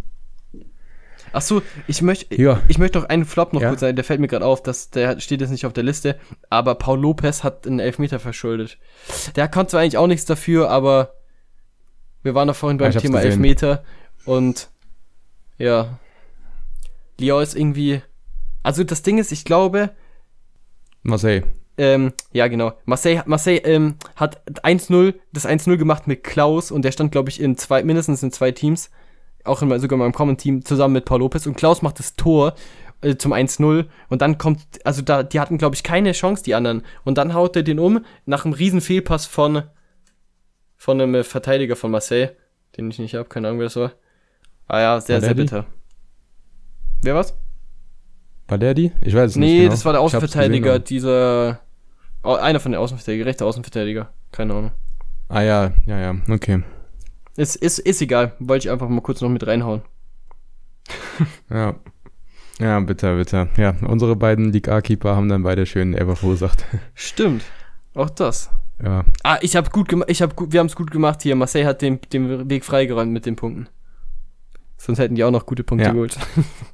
Ach so, ich möchte Ja. ich möchte noch einen Flop noch Ja. kurz sagen, der fällt mir gerade auf, dass der steht jetzt nicht auf der Liste, aber Paul Lopez hat einen Elfmeter verschuldet. Der konnte zwar eigentlich auch nichts dafür, aber wir waren doch vorhin Ja, beim hab's Thema gesehen. Elfmeter und ja, Lyon ist irgendwie also das Ding ist, ich glaube, Marseille. Ähm, ja, genau. Marseille, Marseille ähm, hat 1-0, das 1-0 gemacht mit Klaus und der stand, glaube ich, in zwei, mindestens in zwei Teams, auch in, sogar in meinem Common-Team, zusammen mit Paul Lopez und Klaus macht das Tor äh, zum 1-0 und dann kommt, also da, die hatten, glaube ich, keine Chance, die anderen. Und dann haut er den um, nach einem riesen Fehlpass von, von einem äh, Verteidiger von Marseille, den ich nicht habe, keine Ahnung, wer das war. Ah ja, sehr, sehr bitter. Wer war's? Balerdi? Ich weiß es nicht. Nee, genau. das war der Außenverteidiger, gesehen, dieser. Oh, einer von den Außenverteidiger, rechter Außenverteidiger. Keine Ahnung. Ah ja, ja, ja, okay. Ist, ist, ist egal. Wollte ich einfach mal kurz noch mit reinhauen. Ja. Ja, bitter, bitter. Ja, unsere beiden League A-Keeper haben dann beide schön Ever verursacht. Stimmt. Auch das. ja. Ah, ich habe gut gemacht. Ich habe gut, wir haben es gut gemacht hier. Marseille hat den, den Weg freigeräumt mit den Punkten. Sonst hätten die auch noch gute Punkte Ja. geholt.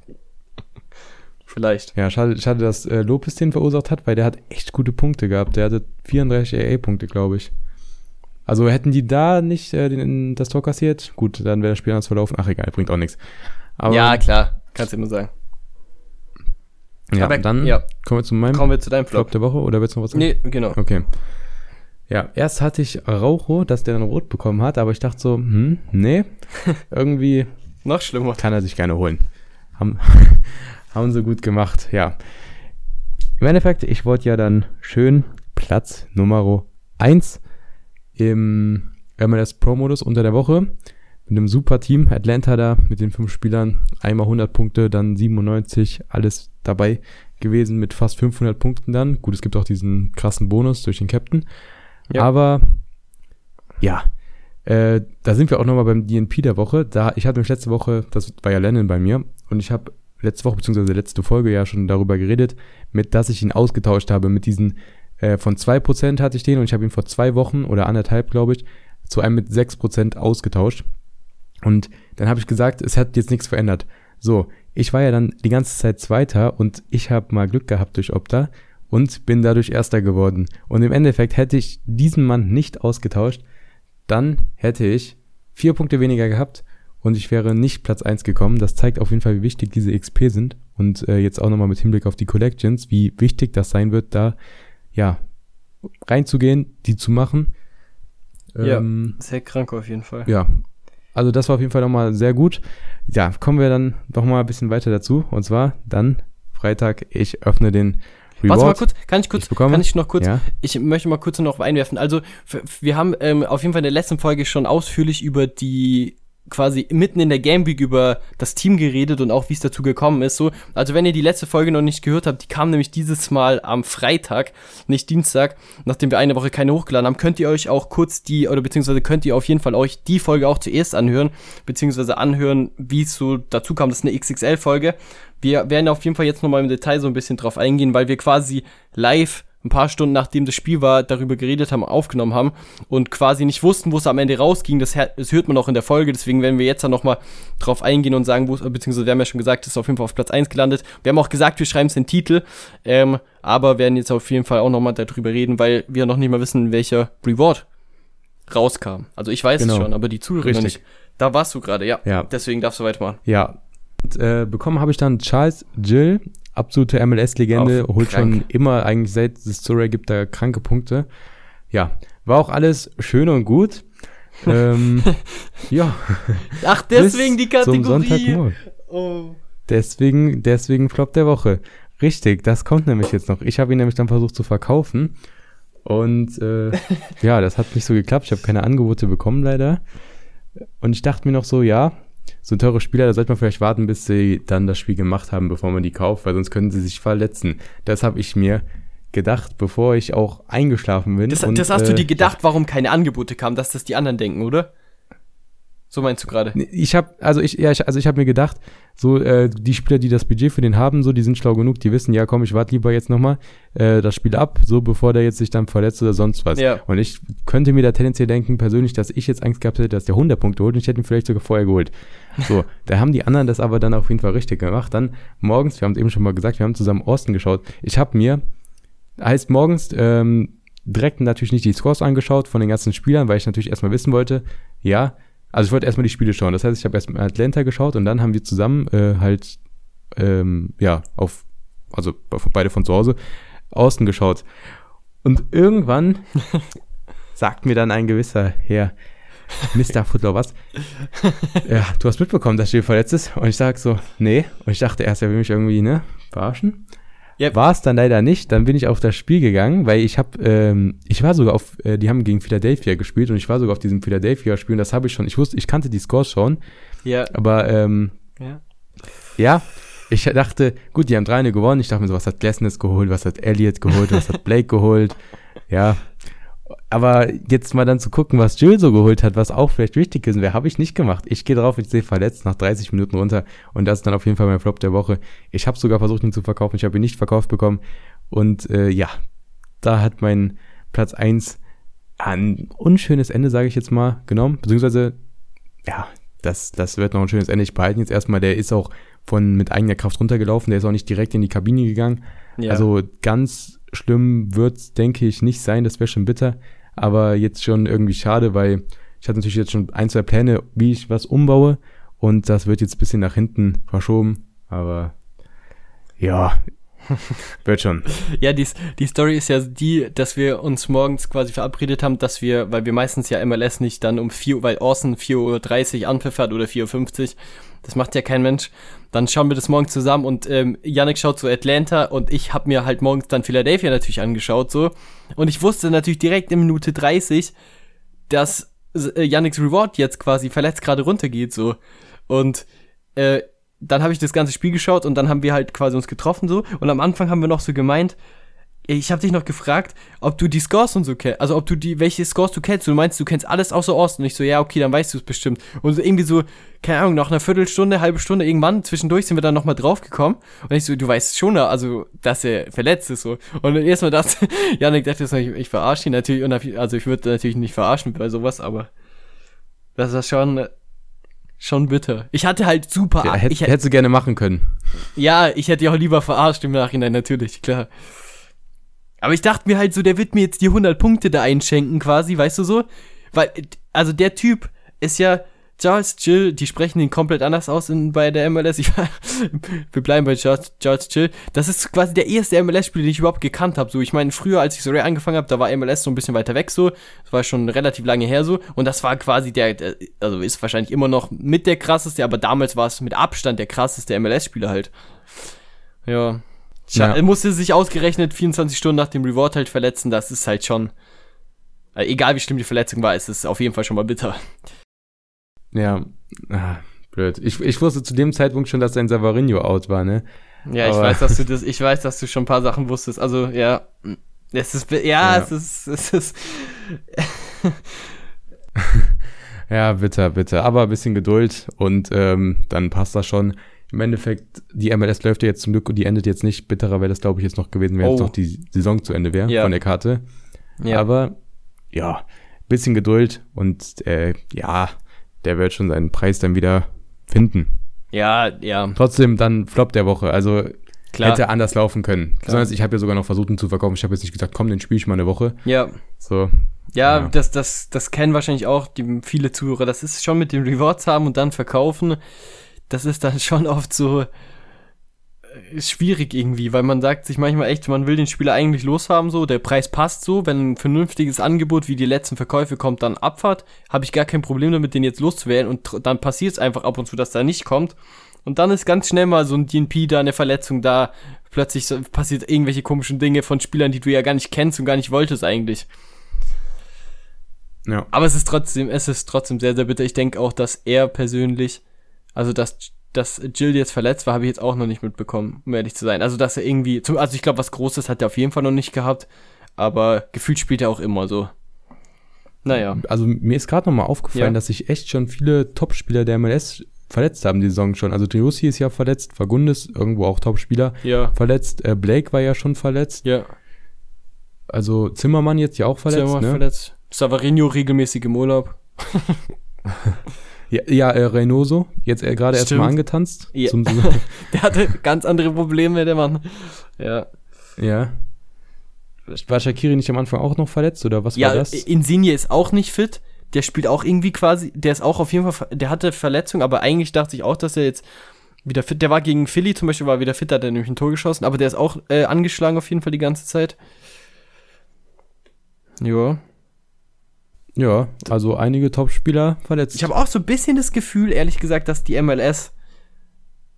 Vielleicht. Ja, schade, schade dass äh, Lopez den verursacht hat, weil der hat echt gute Punkte gehabt. Der hatte 34 AA-Punkte, glaube ich. Also hätten die da nicht äh, den, das Tor kassiert, gut, dann wäre das Spiel anders verlaufen. Ach egal, bringt auch nichts. Aber, ja, klar. Kannst du immer sagen. ja aber- dann ja. kommen wir zu meinem Kommen wir zu deinem Flop Flop. der Woche oder willst du noch was sagen? Nee, genau. Okay. Ja, erst hatte ich Raucho, dass der dann rot bekommen hat, aber ich dachte so, hm, nee, irgendwie Noch schlimmer. kann er sich gerne holen. Haben, haben sie gut gemacht, ja. Im Endeffekt, ich wollte ja dann schön Platz Nummer 1 im MLS Pro-Modus unter der Woche mit einem super Team. Atlanta da mit den fünf Spielern, einmal 100 Punkte, dann 97, alles dabei gewesen mit fast 500 Punkten dann. Gut, es gibt auch diesen krassen Bonus durch den Captain. Ja. Aber ja, äh, da sind wir auch nochmal beim DNP der Woche. Da, ich hatte mich letzte Woche, das war ja Lennon bei mir, und ich habe letzte Woche, beziehungsweise letzte Folge ja schon darüber geredet, mit, dass ich ihn ausgetauscht habe mit diesen, äh, von 2% hatte ich den und ich habe ihn vor zwei Wochen oder anderthalb, glaube ich, zu einem mit 6% ausgetauscht. Und dann habe ich gesagt, es hat jetzt nichts verändert. So, ich war ja dann die ganze Zeit Zweiter und ich habe mal Glück gehabt durch Opta und bin dadurch Erster geworden. Und im Endeffekt hätte ich diesen Mann nicht ausgetauscht, dann hätte ich vier Punkte weniger gehabt und ich wäre nicht Platz 1 gekommen. Das zeigt auf jeden Fall, wie wichtig diese XP sind. Und äh, jetzt auch nochmal mit Hinblick auf die Collections, wie wichtig das sein wird, da ja reinzugehen, die zu machen. Ja. Ähm, Sehr krank auf jeden Fall. ja, also das war auf jeden Fall nochmal sehr gut. Ja, kommen wir dann noch mal ein bisschen weiter dazu. Und zwar dann Freitag, ich öffne den Reward. Warte mal kurz, kann ich kurz, Ich bekomme? kann ich noch kurz, Ja. ich möchte mal kurz noch einwerfen. Also, wir haben ähm, auf jeden Fall in der letzten Folge schon ausführlich über die quasi mitten in der Game Week über das Team geredet und auch wie es dazu gekommen ist. So, also wenn ihr die letzte Folge noch nicht gehört habt, die kam nämlich dieses Mal am Freitag, nicht Dienstag, nachdem wir eine Woche keine hochgeladen haben, könnt ihr euch auch kurz die oder beziehungsweise könnt ihr auf jeden Fall euch die Folge auch zuerst anhören, beziehungsweise anhören, wie es so dazu kam. Das ist eine XXL-Folge. Wir werden auf jeden Fall jetzt nochmal im Detail so ein bisschen drauf eingehen, weil wir quasi live ein paar Stunden nachdem das Spiel war, darüber geredet haben, aufgenommen haben und quasi nicht wussten, wo es am Ende rausging. Das, das hört man auch in der Folge, deswegen werden wir jetzt dann nochmal drauf eingehen und sagen, wo es, beziehungsweise wir haben ja schon gesagt, es ist auf jeden Fall auf Platz 1 gelandet. Wir haben auch gesagt, wir schreiben es in den Titel, ähm, aber werden jetzt auf jeden Fall auch nochmal darüber reden, weil wir noch nicht mal wissen, welcher Reward rauskam. Also ich weiß Genau. es schon, aber die Zuhörer nicht. Da warst du gerade, ja. Ja. Deswegen darfst du weitermachen. Ja. Und, äh, bekommen habe ich dann Charles Gill, absolute MLS-Legende, holt krank. schon immer eigentlich seit es Surrey gibt da kranke Punkte. Ja, war auch alles schön und gut. ähm, ja, Ach, deswegen die bis zum Kategorie. Sonntagmorgen. Oh. Deswegen, deswegen Flop der Woche. Richtig, das kommt nämlich jetzt noch. Ich habe ihn nämlich dann versucht zu verkaufen. Und äh, ja, das hat nicht so geklappt. Ich habe keine Angebote bekommen, leider. Und ich dachte mir noch so, ja, so ein teurer Spieler, da sollte man vielleicht warten, bis sie dann das Spiel gemacht haben, bevor man die kauft, weil sonst können sie sich verletzen. Das habe ich mir gedacht, bevor ich auch eingeschlafen bin. Das, Und, das hast du äh, dir gedacht, warum keine Angebote kamen, dass das die anderen denken, oder? So meinst du gerade? Ich habe also ich ja ich, also ich habe mir gedacht, so äh, die Spieler, die das Budget für den haben, so die sind schlau genug, die wissen, ja komm, ich warte lieber jetzt noch mal äh, das Spiel ab, so bevor der jetzt sich dann verletzt oder sonst was. Ja. Und ich könnte mir da tendenziell denken persönlich, dass ich jetzt Angst gehabt hätte, dass der 100 Punkte holt und ich hätte ihn vielleicht sogar vorher geholt. So, da haben die anderen das aber dann auf jeden Fall richtig gemacht. Dann morgens, wir haben es eben schon mal gesagt, wir haben zusammen Austin geschaut. Ich habe mir heißt morgens ähm, direkt natürlich nicht die Scores angeschaut von den ganzen Spielern, weil ich natürlich erstmal wissen wollte, ja, also ich wollte erstmal die Spiele schauen. Das heißt, ich habe erstmal Atlanta geschaut und dann haben wir zusammen äh, halt, ähm, ja, auf, also beide von zu Hause, außen geschaut. Und irgendwann sagt mir dann ein gewisser Herr, Mr. Footlaw, was? ja, du hast mitbekommen, dass Jill verletzt ist. Und ich sag so, nee. Und ich dachte erst, er will mich irgendwie, ne, verarschen. Ja. War es dann leider nicht. Dann bin ich auf das Spiel gegangen, weil ich habe, ähm, ich war sogar auf, äh, die haben gegen Philadelphia gespielt und ich war sogar auf diesem Philadelphia-Spiel und das habe ich schon, ich wusste, ich kannte die Scores schon, Ja. aber ähm, ja. ja, ich dachte, gut, die haben 3 gewonnen. Ich dachte mir so, was hat Glessness geholt, was hat Elliott geholt, was hat Blake geholt. Ja. Aber jetzt mal dann zu gucken, was Jill so geholt hat, was auch vielleicht wichtig ist, wer habe ich nicht gemacht. Ich gehe drauf, ich sehe verletzt nach 30 Minuten runter und das ist dann auf jeden Fall mein Flop der Woche. Ich habe sogar versucht, ihn zu verkaufen, ich habe ihn nicht verkauft bekommen und äh, ja, da hat mein Platz 1 ein unschönes Ende, sage ich jetzt mal, genommen, beziehungsweise ja, das, das wird noch ein schönes Ende. Ich behalte ihn jetzt erstmal, der ist auch von mit eigener Kraft runtergelaufen, der ist auch nicht direkt in die Kabine gegangen. ja. Also ganz schlimm wird's, denke ich, nicht sein, das wäre schon bitter, aber jetzt schon irgendwie schade, weil ich hatte natürlich jetzt schon ein, zwei Pläne, wie ich was umbaue und das wird jetzt ein bisschen nach hinten verschoben, aber ja, wird schon. Ja, die, die Story ist ja die, dass wir uns morgens quasi verabredet haben, dass wir, weil wir meistens ja MLS nicht dann um 4 Uhr, weil Orson 4.30 Uhr anpfiffert oder 4.50 Uhr, das macht ja kein Mensch, dann schauen wir das morgens zusammen und ähm, Yannick schaut zu Atlanta und ich habe mir halt morgens dann Philadelphia natürlich angeschaut so. Und ich wusste natürlich direkt in Minute 30, dass äh, Yannicks Reward jetzt quasi verletzt gerade runtergeht so. Und äh, dann habe ich das ganze Spiel geschaut und dann haben wir halt quasi uns getroffen so. Und am Anfang haben wir noch so gemeint, ich habe dich noch gefragt, ob du die Scores und so kennst, also ob du die, welche Scores du kennst. Du meinst, du kennst alles außer Osten. Und ich so, ja, okay, dann weißt du es bestimmt. Und so irgendwie so, keine Ahnung, nach einer Viertelstunde, halbe Stunde irgendwann, zwischendurch sind wir dann nochmal draufgekommen. Und ich so, du weißt schon, also, dass er verletzt ist, so. Und erstmal das, Janik dachte ich, ich verarsche ihn natürlich, und also ich würde natürlich nicht verarschen bei sowas, aber das ist schon, schon bitter. Ich hatte halt super, Ja, ich, hätt, hättest du gerne machen können. ja, ich hätte ja auch lieber verarscht im Nachhinein, natürlich, klar. Aber ich dachte mir halt so, der wird mir jetzt die 100 Punkte da einschenken quasi, weißt du so? Weil, also der Typ ist ja Charles Chill, die sprechen ihn komplett anders aus in, bei der MLS. Ich, wir bleiben bei Charles, Charles Chill. Das ist quasi der erste MLS-Spieler, den ich überhaupt gekannt habe. So, ich meine, früher, als ich so angefangen habe, da war MLS so ein bisschen weiter weg so. Das war schon relativ lange her so. Und das war quasi der, also ist wahrscheinlich immer noch mit der krasseste, aber damals war es mit Abstand der krasseste MLS-Spieler halt. Ja. Ja. Er musste sich ausgerechnet 24 Stunden nach dem Reward halt verletzen. Das ist halt schon. äh, Egal wie schlimm die Verletzung war, ist es auf jeden Fall schon mal bitter. Ja, ah, blöd. Ich, ich wusste zu dem Zeitpunkt schon, dass sein Savarino out war, ne? Ja, ich Aber- weiß, dass du das, ich weiß, dass du schon ein paar Sachen wusstest. Also, ja. Es ist, ja, Ja. es ist, es ist, Ja, bitter, bitter. Aber ein bisschen Geduld und ähm, dann passt das schon. Im Endeffekt, die MLS läuft ja jetzt zum Glück und die endet jetzt nicht. Bitterer wäre das, glaube ich, jetzt noch gewesen, wenn jetzt Oh. noch die Saison zu Ende wäre Ja. von der Karte. ja. Aber ja, bisschen Geduld und äh, ja, der wird schon seinen Preis dann wieder finden. ja, ja, Trotzdem dann Flop der Woche. Also klar. hätte anders laufen können. Klar. Besonders ich habe ja sogar noch versucht, ihn zu verkaufen. Ich habe jetzt nicht gesagt, komm, den spiele ich mal eine Woche. Ja, So, Ja, Ja. Das, das, das kennen wahrscheinlich auch die, viele Zuhörer. Das ist schon mit den Rewards haben und dann verkaufen. Das ist dann schon oft so äh, schwierig irgendwie, weil man sagt sich manchmal echt, man will den Spieler eigentlich loshaben, so, der Preis passt so, wenn ein vernünftiges Angebot wie die letzten Verkäufe kommt, dann Abfahrt, habe ich gar kein Problem damit, den jetzt loszuwählen und dann passiert es einfach ab und zu, dass da nicht kommt. Und dann ist ganz schnell mal so ein DNP da, eine Verletzung da, plötzlich so, passiert irgendwelche komischen Dinge von Spielern, die du ja gar nicht kennst und gar nicht wolltest eigentlich. Ja. Aber es ist trotzdem, es ist trotzdem sehr, sehr bitter. Ich denke auch, dass er persönlich, also dass, dass Jill jetzt verletzt war, habe ich jetzt auch noch nicht mitbekommen, um ehrlich zu sein. Also dass er irgendwie, zum, also ich glaube, was Großes hat er auf jeden Fall noch nicht gehabt, aber gefühlt spielt er auch immer so. Naja. Also mir ist gerade nochmal aufgefallen, Ja. dass sich echt schon viele Topspieler der MLS verletzt haben die Saison schon. Also Driussi ist ja verletzt, Fagundes, irgendwo auch Topspieler, Ja. verletzt. Äh, Blake war ja schon verletzt. Ja. Also Zimmermann jetzt ja auch verletzt, Zimmer ne? verletzt. Savarino regelmäßig im Urlaub. Ja, ja äh, Reynoso, jetzt äh, gerade erst mal angetanzt. Ja. Zum, Der hatte ganz andere Probleme, der Mann. Ja. ja. War Shakiri nicht am Anfang auch noch verletzt oder was Ja, war das? Insigne ist auch nicht fit. Der spielt auch irgendwie quasi, der ist auch auf jeden Fall, der hatte Verletzung, aber eigentlich dachte ich auch, dass er jetzt wieder fit, der war gegen Philly zum Beispiel, war wieder fit, da hat er nämlich ein Tor geschossen, aber der ist auch äh, angeschlagen auf jeden Fall die ganze Zeit. Ja. Ja, also einige Topspieler verletzt. Ich habe auch so ein bisschen das Gefühl, ehrlich gesagt, dass die MLS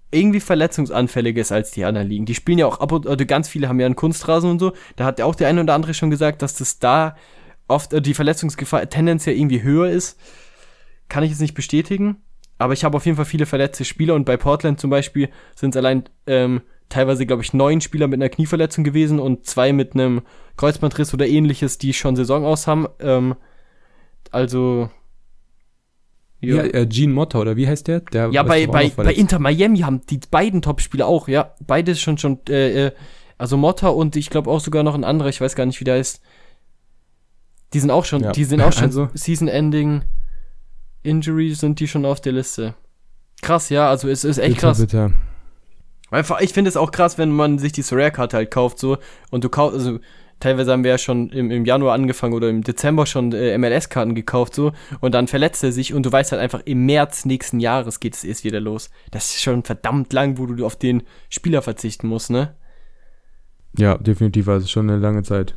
irgendwie verletzungsanfälliger ist als die anderen Ligen. Die spielen ja auch ab und also ganz viele haben ja einen Kunstrasen und so. Da hat ja auch der eine oder andere schon gesagt, dass das da oft äh, die Verletzungsgefahr tendenziell irgendwie höher ist. Kann ich jetzt nicht bestätigen. Aber ich habe auf jeden Fall viele verletzte Spieler und bei Portland zum Beispiel sind es allein ähm, teilweise, glaube ich, neun Spieler mit einer Knieverletzung gewesen und zwei mit einem Kreuzbandriss oder ähnliches, die schon Saison aus haben. Ähm, also. ja, äh, Gene Motta, oder wie heißt der? der Ja, bei, bei, bei. Inter Miami haben die beiden Topspieler auch, ja. Beide schon schon, äh, äh, also Motta und ich glaube auch sogar noch ein anderer, ich weiß gar nicht, wie der ist. Die sind auch schon, Ja. die sind auch schon Also- Season-Ending Injury sind die schon auf der Liste. Krass, ja, also es ist echt bitter, krass. Bitter. Einfach, ich finde es auch krass, wenn man sich die Sorare-Karte halt kauft, so, und du kaufst, also, teilweise haben wir ja schon im, im Januar angefangen oder im Dezember schon äh, MLS-Karten gekauft, so, und dann verletzt er sich und du weißt halt einfach, im März nächsten Jahres geht es erst wieder los. Das ist schon verdammt lang, wo du auf den Spieler verzichten musst, ne? Ja, definitiv, also schon eine lange Zeit.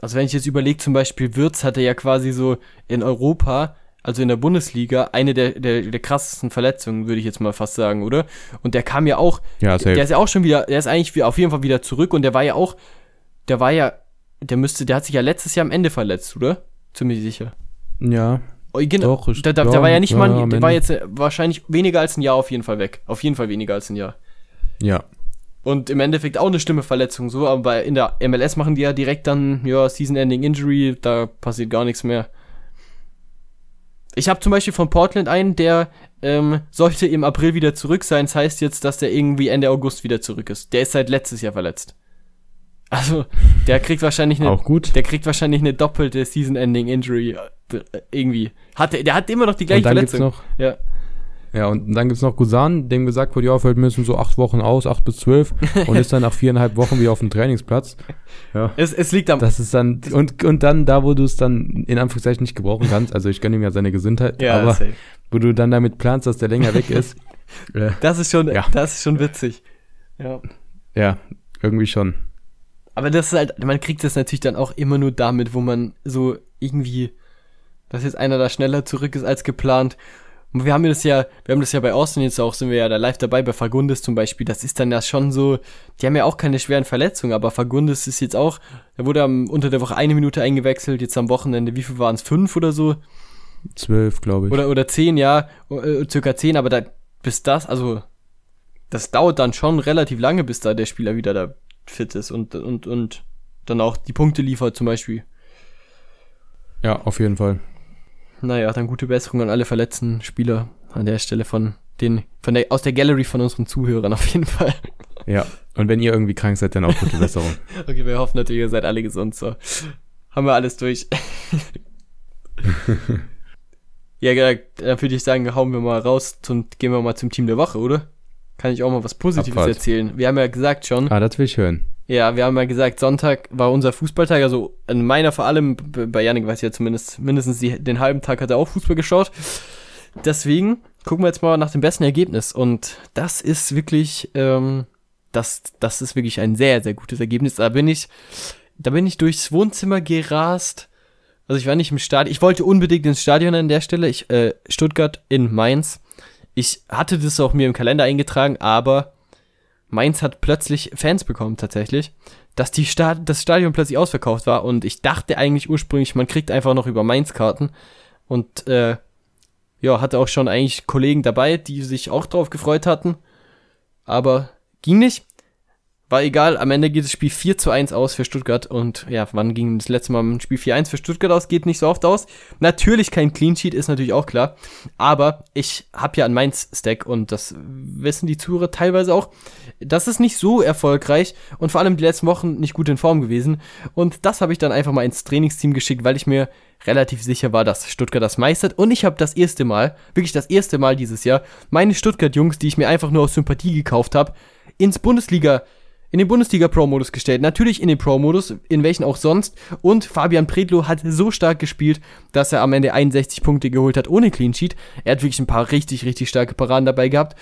Also wenn ich jetzt überlege, zum Beispiel Würz hatte ja quasi so in Europa, also in der Bundesliga, eine der, der, der krassesten Verletzungen, würde ich jetzt mal fast sagen, oder? Und der kam ja auch, Ja, der ist ja auch schon wieder, der ist eigentlich auf jeden Fall wieder zurück und der war ja auch, der war ja, der müsste, der hat sich ja letztes Jahr am Ende verletzt, oder? Ziemlich sicher. ja, Oh, genau, Doch, ich- da, da, ja, der war ja nicht ja, mal, der war jetzt äh, wahrscheinlich weniger als ein Jahr auf jeden Fall weg. Auf jeden Fall weniger als ein Jahr. ja. Und im Endeffekt auch eine schlimme Verletzung, so, aber in der MLS machen die ja direkt dann, ja, Season-Ending Injury, da passiert gar nichts mehr. Ich habe zum Beispiel von Portland einen, der ähm, sollte im April wieder zurück sein. Das heißt jetzt, dass der irgendwie Ende August wieder zurück ist. Der ist seit letztes Jahr verletzt. Also, der kriegt wahrscheinlich eine, Auch gut. der kriegt wahrscheinlich eine doppelte Season-Ending Injury äh, irgendwie. Hat, der- hat immer noch die Und gleiche dann gibt's Verletzung. noch, ja. ja, und dann gibt's noch Gusan, dem gesagt wurde, ja, fällt müssen so acht Wochen aus, acht bis zwölf, und ist dann nach viereinhalb Wochen wieder auf dem Trainingsplatz. Ja. Es, es liegt am. Das ist dann, und, und dann da, wo du es dann in Anführungszeichen nicht gebrauchen kannst, also ich gönne ihm ja seine Gesundheit, aber safe. wo du dann damit planst, dass der länger weg ist, äh, Das ist schon, Ja. das ist schon witzig. Ja. ja, irgendwie schon. Aber das ist halt, man kriegt das natürlich dann auch immer nur damit, wo man so irgendwie, dass jetzt einer da schneller zurück ist als geplant. Und wir haben das ja, wir haben das ja bei Austin jetzt auch, sind wir ja da live dabei, bei Fagundes zum Beispiel. Das ist dann ja schon so, die haben ja auch keine schweren Verletzungen, aber Fagundes ist jetzt auch, er wurde am, unter der Woche eine Minute eingewechselt, jetzt am Wochenende, wie viel waren es? Fünf oder so? Zwölf, glaube ich. Oder, oder zehn, ja, äh, circa zehn, aber da, bis das, also, das dauert dann schon relativ lange, bis da der Spieler wieder da fit ist und, und, und dann auch die Punkte liefert zum Beispiel. ja, auf jeden Fall. Naja, dann gute Besserung an alle verletzten Spieler an der Stelle von den, von der, aus der Gallery von unseren Zuhörern auf jeden Fall. Ja. Und wenn ihr irgendwie krank seid, dann auch gute Besserung. Okay, wir hoffen natürlich, ihr seid alle gesund, so. Haben wir alles durch. ja, genau, dann würde ich sagen, hauen wir mal raus und gehen wir mal zum Team der Woche, oder? Kann ich auch mal was Positives Abfahrt. erzählen. Wir haben ja gesagt schon, ah, das will ich hören. Ja, wir haben ja gesagt, Sonntag war unser Fußballtag, also in meiner vor allem, bei Janik weiß ich ja zumindest, mindestens die, den halben Tag hat er auch Fußball geschaut. Deswegen gucken wir jetzt mal nach dem besten Ergebnis. Und das ist wirklich, ähm, das, das ist wirklich ein sehr, sehr gutes Ergebnis. Da bin ich, da bin ich durchs Wohnzimmer gerast. Also ich war nicht im Stadion. Ich wollte unbedingt ins Stadion an der Stelle. Ich, äh, Stuttgart in Mainz. Ich hatte das auch mir im Kalender eingetragen, aber Mainz hat plötzlich Fans bekommen tatsächlich, dass die Stad das Stadion plötzlich ausverkauft war und ich dachte eigentlich ursprünglich, man kriegt einfach noch über Mainz Karten und äh, ja, hatte auch schon eigentlich Kollegen dabei, die sich auch drauf gefreut hatten, aber ging nicht. War egal, am Ende geht das Spiel 4 zu 1 aus für Stuttgart und ja, wann ging das letzte Mal ein Spiel 4-1 für Stuttgart aus? Geht nicht so oft aus. Natürlich kein Clean Sheet, ist natürlich auch klar, aber ich habe ja ein Mainz-Stack und das wissen die Zuhörer teilweise auch. Das ist nicht so erfolgreich und vor allem die letzten Wochen nicht gut in Form gewesen und das habe ich dann einfach mal ins Trainingsteam geschickt, weil ich mir relativ sicher war, dass Stuttgart das meistert und ich habe das erste Mal, wirklich das erste Mal dieses Jahr, meine Stuttgart-Jungs, die ich mir einfach nur aus Sympathie gekauft habe, ins Bundesliga in den Bundesliga Pro-Modus gestellt. Natürlich in den Pro-Modus, in welchen auch sonst. Und Fabian Predlo hat so stark gespielt, dass er am Ende 61 Punkte geholt hat ohne Clean Sheet. Er hat wirklich ein paar richtig, richtig starke Paraden dabei gehabt.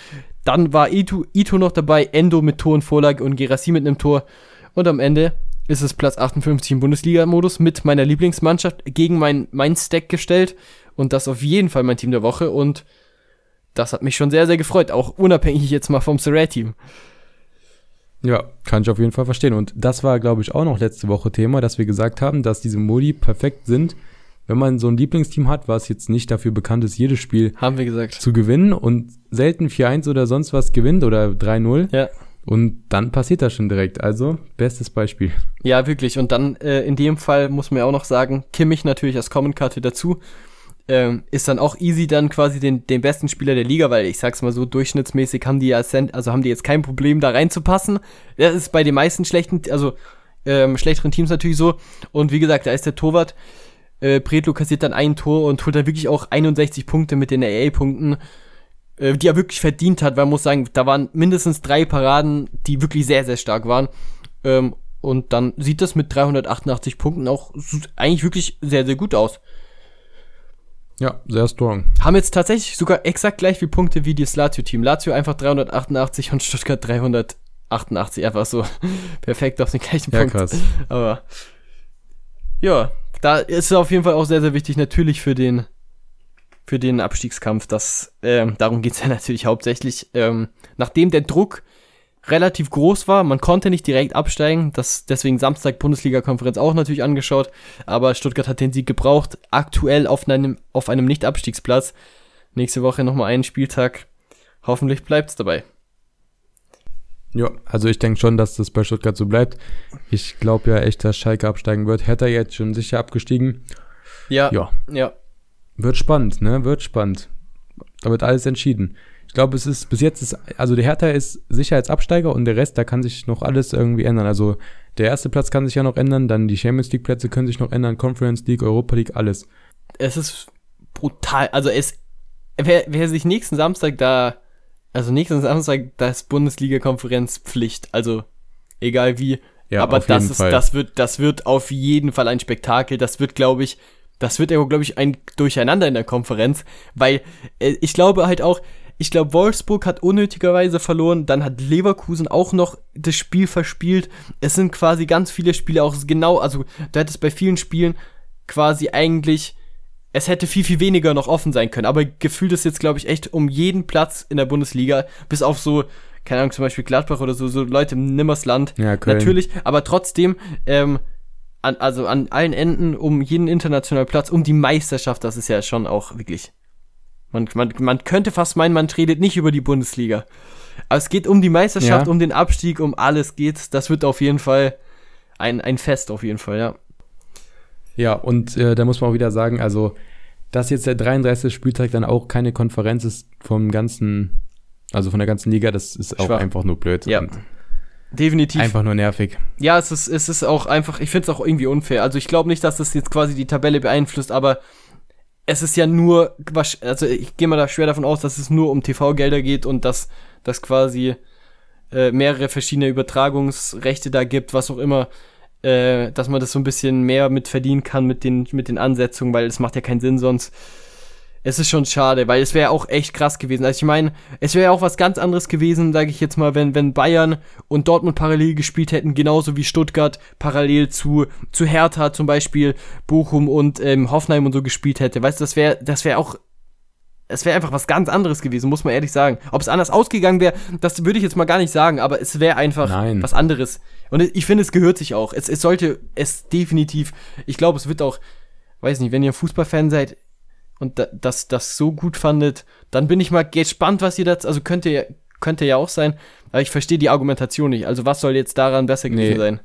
Dann war Ito, Ito noch dabei, Endo mit Tor und Vorlage und Gerassi mit einem Tor. Und am Ende ist es Platz 58 im Bundesliga-Modus mit meiner Lieblingsmannschaft gegen mein, mein Stack gestellt. Und das auf jeden Fall mein Team der Woche. Und das hat mich schon sehr, sehr gefreut. Auch unabhängig jetzt mal vom Serrat-Team. Ja, kann ich auf jeden Fall verstehen. Und das war, glaube ich, auch noch letzte Woche Thema, dass wir gesagt haben, dass diese Modi perfekt sind, wenn man so ein Lieblingsteam hat, was jetzt nicht dafür bekannt ist, jedes Spiel haben wir gesagt. zu gewinnen und selten 4-1 oder sonst was gewinnt oder 3-0. Ja. Und dann passiert das schon direkt. Also, bestes Beispiel. Ja, wirklich. Und dann äh, in dem Fall muss man ja auch noch sagen, Kimmich natürlich als Common-Karte dazu ähm, ist dann auch easy dann quasi den, den besten Spieler der Liga, weil ich sag's mal so, durchschnittsmäßig haben die ja, also haben die jetzt kein Problem da reinzupassen. Das ist bei den meisten schlechten, also ähm, schlechteren Teams natürlich so. Und wie gesagt, da ist der Torwart, äh, Pretlo kassiert dann ein Tor und holt dann wirklich auch 61 Punkte mit den AA-Punkten, äh, die er wirklich verdient hat, weil man muss sagen, da waren mindestens drei Paraden, die wirklich sehr, sehr stark waren. Ähm, und dann sieht das mit 388 Punkten auch eigentlich wirklich sehr, sehr gut aus. Ja, sehr strong. Haben jetzt tatsächlich sogar exakt gleich viele Punkte wie das Lazio-Team. Lazio einfach 388 und Stuttgart 388. Einfach so perfekt auf den gleichen ja, Punkt. Krass. Aber ja, da ist es auf jeden Fall auch sehr, sehr wichtig, natürlich für den für den Abstiegskampf. Das, ähm, darum geht's ja natürlich hauptsächlich. Ähm, nachdem der Druck relativ groß war. Man konnte nicht direkt absteigen. Das deswegen Samstag Bundesliga-Konferenz auch natürlich angeschaut. Aber Stuttgart hat den Sieg gebraucht. Aktuell auf einem, auf einem Nicht-Abstiegsplatz. Nächste Woche nochmal einen Spieltag. Hoffentlich bleibt's dabei. Ja, also ich denke schon, dass das bei Stuttgart so bleibt. Ich glaube ja echt, dass Schalke absteigen wird. Hätte er jetzt schon sicher abgestiegen. Ja. Ja. ja. Wird spannend, ne? Wird spannend. Da wird alles entschieden glaube, es ist bis jetzt, ist, also der Hertha ist Sicherheitsabsteiger und der Rest, da kann sich noch alles irgendwie ändern. Also der erste Platz kann sich ja noch ändern, dann die Champions League Plätze können sich noch ändern, Conference League, Europa League, alles. Es ist brutal, also es, wer, wer sich nächsten Samstag da, also nächsten Samstag das Bundesliga-Konferenz Pflicht, also egal wie, ja, aber das ist, Fall. das wird, das wird auf jeden Fall ein Spektakel. Das wird, glaube ich, das wird ja, glaube ich, ein Durcheinander in der Konferenz, weil äh, ich glaube halt auch, ich glaube, Wolfsburg hat unnötigerweise verloren. Dann hat Leverkusen auch noch das Spiel verspielt. Es sind quasi ganz viele Spiele auch genau, also du hättest bei vielen Spielen quasi eigentlich, es hätte viel, viel weniger noch offen sein können. Aber gefühlt ist jetzt, glaube ich, echt um jeden Platz in der Bundesliga, bis auf so, keine Ahnung, zum Beispiel Gladbach oder so, so Leute im Nimmersland. Ja, Köln. Natürlich, aber trotzdem, ähm, an, also an allen Enden um jeden internationalen Platz, um die Meisterschaft, das ist ja schon auch wirklich man, man, man könnte fast meinen, man redet nicht über die Bundesliga. Aber es geht um die Meisterschaft, ja. um den Abstieg, um alles geht's. Das wird auf jeden Fall ein, ein Fest, auf jeden Fall, ja. Ja, und äh, da muss man auch wieder sagen, also, dass jetzt der 33. Spieltag dann auch keine Konferenz ist vom ganzen, also von der ganzen Liga, das ist auch Schwach. einfach nur blöd. Ja. Definitiv. Einfach nur nervig. Ja, es ist, es ist auch einfach, ich finde es auch irgendwie unfair. Also ich glaube nicht, dass das jetzt quasi die Tabelle beeinflusst, aber es ist ja nur, also ich gehe mal da schwer davon aus, dass es nur um TV-Gelder geht und dass das quasi äh, mehrere verschiedene Übertragungsrechte da gibt, was auch immer, äh, dass man das so ein bisschen mehr mit verdienen kann mit den, mit den Ansetzungen, weil es macht ja keinen Sinn sonst. Es ist schon schade, weil es wäre auch echt krass gewesen. Also ich meine, es wäre auch was ganz anderes gewesen, sage ich jetzt mal, wenn, wenn Bayern und Dortmund parallel gespielt hätten, genauso wie Stuttgart parallel zu, zu Hertha zum Beispiel, Bochum und ähm, Hoffenheim und so gespielt hätte. Weißt du, das wäre das wäre auch es wäre einfach was ganz anderes gewesen, muss man ehrlich sagen. Ob es anders ausgegangen wäre, das würde ich jetzt mal gar nicht sagen, aber es wäre einfach Nein. was anderes. Und ich finde, es gehört sich auch. Es, es sollte es definitiv, ich glaube, es wird auch, weiß nicht, wenn ihr Fußballfan seid und da, das, das so gut fandet, dann bin ich mal gespannt, was ihr dazu, also könnte, könnte ja auch sein, aber ich verstehe die Argumentation nicht. Also was soll jetzt daran besser gewesen Nee. sein?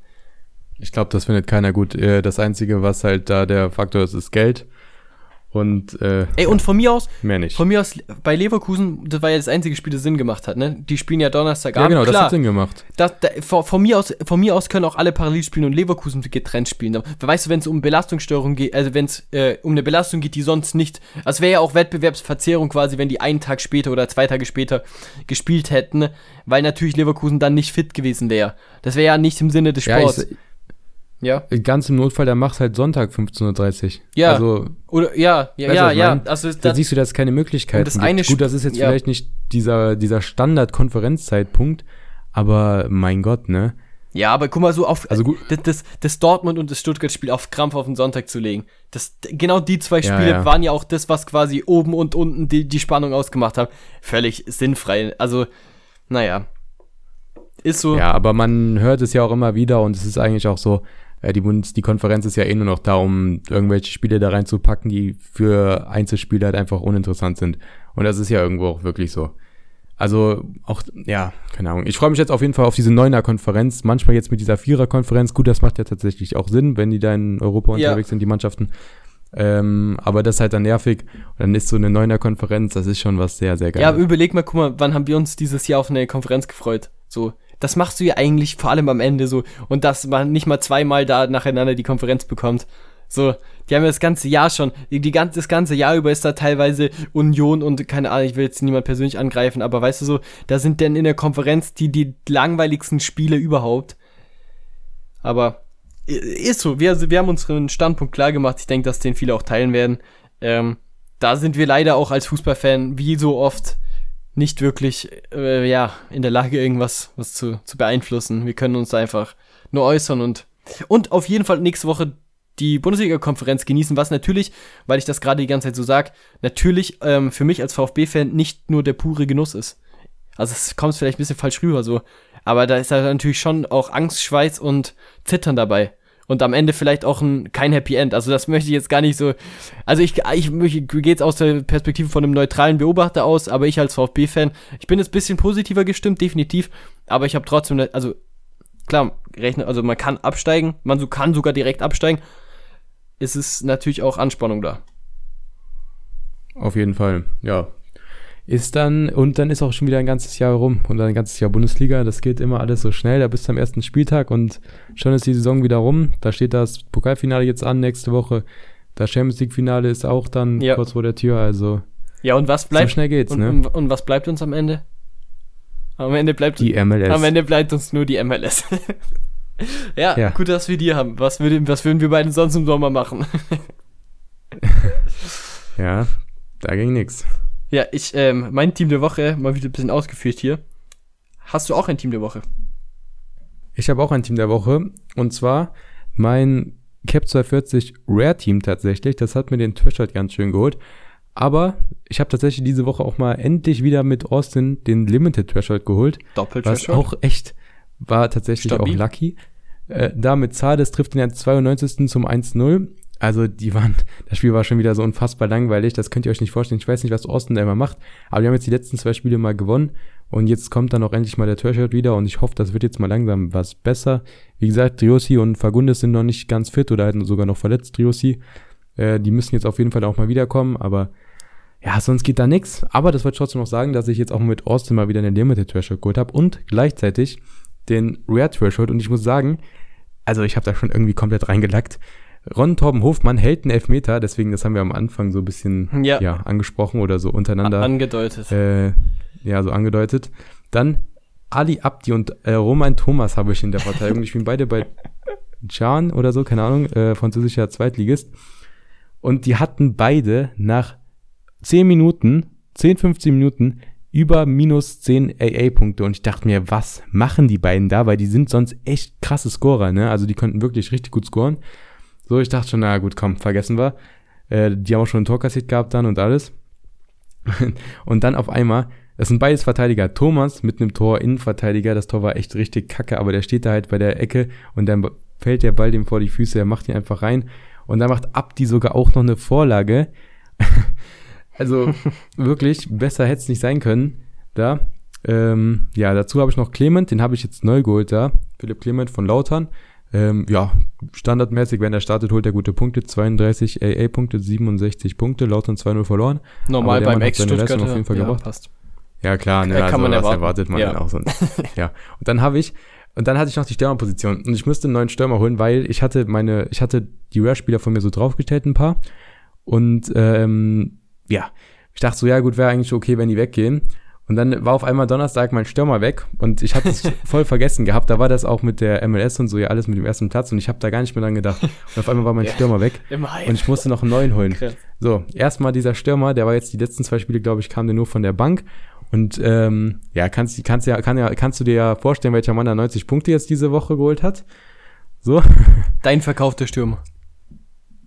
Ich glaube, das findet keiner gut. Äh, Das Einzige, was halt da der Faktor ist, ist Geld. Und äh, Ey, und von mir aus, mehr nicht. von mir aus, bei Leverkusen, das war ja das einzige Spiel, das Sinn gemacht hat, ne? Die spielen ja ja, Donnerstagabend. genau, das Klar, hat Sinn gemacht. das, da, von, von, mir aus, von mir aus können auch alle parallel spielen und Leverkusen getrennt spielen. Weißt du, wenn es um Belastungsstörung geht, also wenn es äh, um eine Belastung geht, die sonst nicht, also wäre ja auch Wettbewerbsverzerrung quasi, wenn die einen Tag später oder zwei Tage später gespielt hätten, weil natürlich Leverkusen dann nicht fit gewesen wäre. Das wäre ja nicht im Sinne des Ja, Sports. ich, Ja, ganz im Notfall, dann mach's halt Sonntag 15.30 Uhr. Ja. Also, oder ja, ja, ja, ja. mein? Also da siehst du, dass es keine Möglichkeiten Und das gibt. Gut, das ist jetzt ja. vielleicht nicht dieser, dieser Standard-Konferenzzeitpunkt, aber mein Gott, ne? ja, aber guck mal so auf Also gut. das, das, das Dortmund und das Stuttgart-Spiel auf Krampf auf den Sonntag zu legen. Das, genau die zwei Ja, Spiele ja. waren ja auch das, was quasi oben und unten die, die Spannung ausgemacht haben. Völlig sinnfrei. Also, naja. Ist so. Ja, aber man hört es ja auch immer wieder und es ist eigentlich auch so, äh, die, Bundes die Konferenz ist ja eh nur noch da, um irgendwelche Spiele da reinzupacken, die für Einzelspieler halt einfach uninteressant sind. Und das ist ja irgendwo auch wirklich so. Also auch, ja, keine Ahnung. Ich freue mich jetzt auf jeden Fall auf diese Neuner-Konferenz. Manchmal jetzt mit dieser Vierer-Konferenz. Gut, das macht ja tatsächlich auch Sinn, wenn die da in Europa Ja. unterwegs sind, die Mannschaften. Ähm, aber das ist halt dann nervig. Und dann ist so eine Neuner-Konferenz, das ist schon was sehr, sehr geil. Ja, überleg mal, guck mal, wann haben wir uns dieses Jahr auf eine Konferenz gefreut? So, das machst du ja eigentlich vor allem am Ende so. Und dass man nicht mal zweimal da nacheinander die Konferenz bekommt. So, die haben ja das ganze Jahr schon, die, die das ganze Jahr über ist da teilweise Union und keine Ahnung, ich will jetzt niemand persönlich angreifen, aber weißt du so, da sind denn in der Konferenz die, die langweiligsten Spiele überhaupt. Aber ist so, wir, wir haben unseren Standpunkt klar gemacht. Ich denke, dass den viele auch teilen werden. Ähm, da sind wir leider auch als Fußballfan, wie so oft, nicht wirklich äh, ja, in der Lage, irgendwas was zu, zu beeinflussen. Wir können uns einfach nur äußern und, und auf jeden Fall nächste Woche die Bundesliga-Konferenz genießen, was natürlich, weil ich das gerade die ganze Zeit so sag, natürlich ähm, für mich als VfB-Fan nicht nur der pure Genuss ist. Also es kommt vielleicht ein bisschen falsch rüber so, aber da ist halt natürlich schon auch Angst, Schweiß und Zittern dabei. Und am Ende vielleicht auch ein, kein Happy End. Also das möchte ich jetzt gar nicht so. Also ich, ich, ich gehe jetzt aus der Perspektive von einem neutralen Beobachter aus, aber ich als VfB-Fan, ich bin jetzt ein bisschen positiver gestimmt, definitiv. Aber ich habe trotzdem, also klar, rechne, also man kann absteigen, man so kann sogar direkt absteigen. Es ist natürlich auch Anspannung da. Auf jeden Fall, ja. Ist dann, und dann ist auch schon wieder ein ganzes Jahr rum und dann ein ganzes Jahr Bundesliga. Das geht immer alles so schnell, da bis zum ersten Spieltag und schon ist die Saison wieder rum. Da steht das Pokalfinale jetzt an nächste Woche. Das Champions League-Finale ist auch dann Ja. kurz vor der Tür, also Ja, und was so bleibt? schnell geht's, und, ne? und, und was bleibt uns am Ende? Am Ende bleibt Die MLS. Am Ende bleibt uns nur die MLS. ja, Ja. gut, dass wir die haben. Was, würde, was würden wir beiden sonst im Sommer machen? Ja, da ging nix. Ja, ich, ähm, mein Team der Woche, mal wieder ein bisschen ausgeführt hier. Hast du auch ein Team der Woche? Ich habe auch ein Team der Woche und zwar mein Cap 240 Rare Team tatsächlich. Das hat mir den Threshold ganz schön geholt. Aber ich habe tatsächlich diese Woche auch mal endlich wieder mit Austin den Limited Threshold geholt. Doppelt Was auch echt war tatsächlich Stabil. auch lucky. Äh, da mit Zades trifft der 92. zum 1-0. Also die waren, das Spiel war schon wieder so unfassbar langweilig, das könnt ihr euch nicht vorstellen. Ich weiß nicht, was Austin da immer macht, aber die haben jetzt die letzten zwei Spiele mal gewonnen und jetzt kommt dann auch endlich mal der Threshold wieder und ich hoffe, das wird jetzt mal langsam was besser. Wie gesagt, Driossi und Fagundes sind noch nicht ganz fit oder halt sogar noch verletzt, Driossi. Äh, die müssen jetzt auf jeden Fall auch mal wiederkommen, aber ja, sonst geht da nix. Aber das wollte ich trotzdem noch sagen, dass ich jetzt auch mit Austin mal wieder eine Limited Threshold geholt habe und gleichzeitig den Rare Threshold. Und ich muss sagen, also ich habe da schon irgendwie komplett reingelackt. Ron Torben Hofmann hält einen Elfmeter, deswegen, das haben wir am Anfang so ein bisschen Ja. ja. angesprochen oder so untereinander angedeutet. äh, ja, so angedeutet. Dann Ali Abdi und äh, Roman Thomas habe ich in der Verteidigung. Die spielen beide bei Can oder so, keine Ahnung, äh, französischer Zweitligist. Und die hatten beide nach 10 Minuten, 10, 15 Minuten über minus 10 AA-Punkte. Und ich dachte mir, was machen die beiden da? Weil die sind sonst echt krasse Scorer, ne? Also die könnten wirklich richtig gut scoren. So, ich dachte schon, na gut, komm, vergessen wir. Äh, die haben auch schon ein Tor kassiert gehabt dann und alles. und dann auf einmal, das sind beides Verteidiger. Thomas mit einem Tor, Innenverteidiger, das Tor war echt richtig kacke, aber der steht da halt bei der Ecke und dann fällt der Ball dem vor die Füße, er macht ihn einfach rein. Und dann macht Abdi sogar auch noch eine Vorlage. also wirklich, besser hätte es nicht sein können. Da. Ähm, ja, dazu habe ich noch Clement, den habe ich jetzt neu geholt da. Philipp Clement von Lautern. Ähm, ja, standardmäßig, wenn er startet, holt er gute Punkte. 32 AA-Punkte, 67 Punkte. Lautern 2-0 verloren. Normal beim ex auf jeden Fall ja, gebracht. passt. Ja, klar, ne, also man was erwarten. erwartet man Ja. dann auch so. ja. Und dann habe ich, und dann hatte ich noch die Stürmerposition. Und ich musste einen neuen Stürmer holen, weil ich hatte meine, ich hatte die Rare-Spieler von mir so draufgestellt, ein paar. Und ähm, ja, ich dachte so, ja gut, wäre eigentlich okay, wenn die weggehen. Und dann war auf einmal Donnerstag mein Stürmer weg und ich hatte es voll vergessen gehabt. Da war das auch mit der MLS und so ja alles mit dem ersten Platz und ich habe da gar nicht mehr dran gedacht. Und auf einmal war mein Ja. Stürmer weg und ich musste noch einen neuen holen. Krass. So, erstmal dieser Stürmer, der war jetzt die letzten zwei Spiele, glaube ich, kam der nur von der Bank. Und ähm, ja, kannst, kannst, ja, kann ja, kannst du dir ja vorstellen, welcher Mann da 90 Punkte jetzt diese Woche geholt hat? So, Dein verkaufter Stürmer.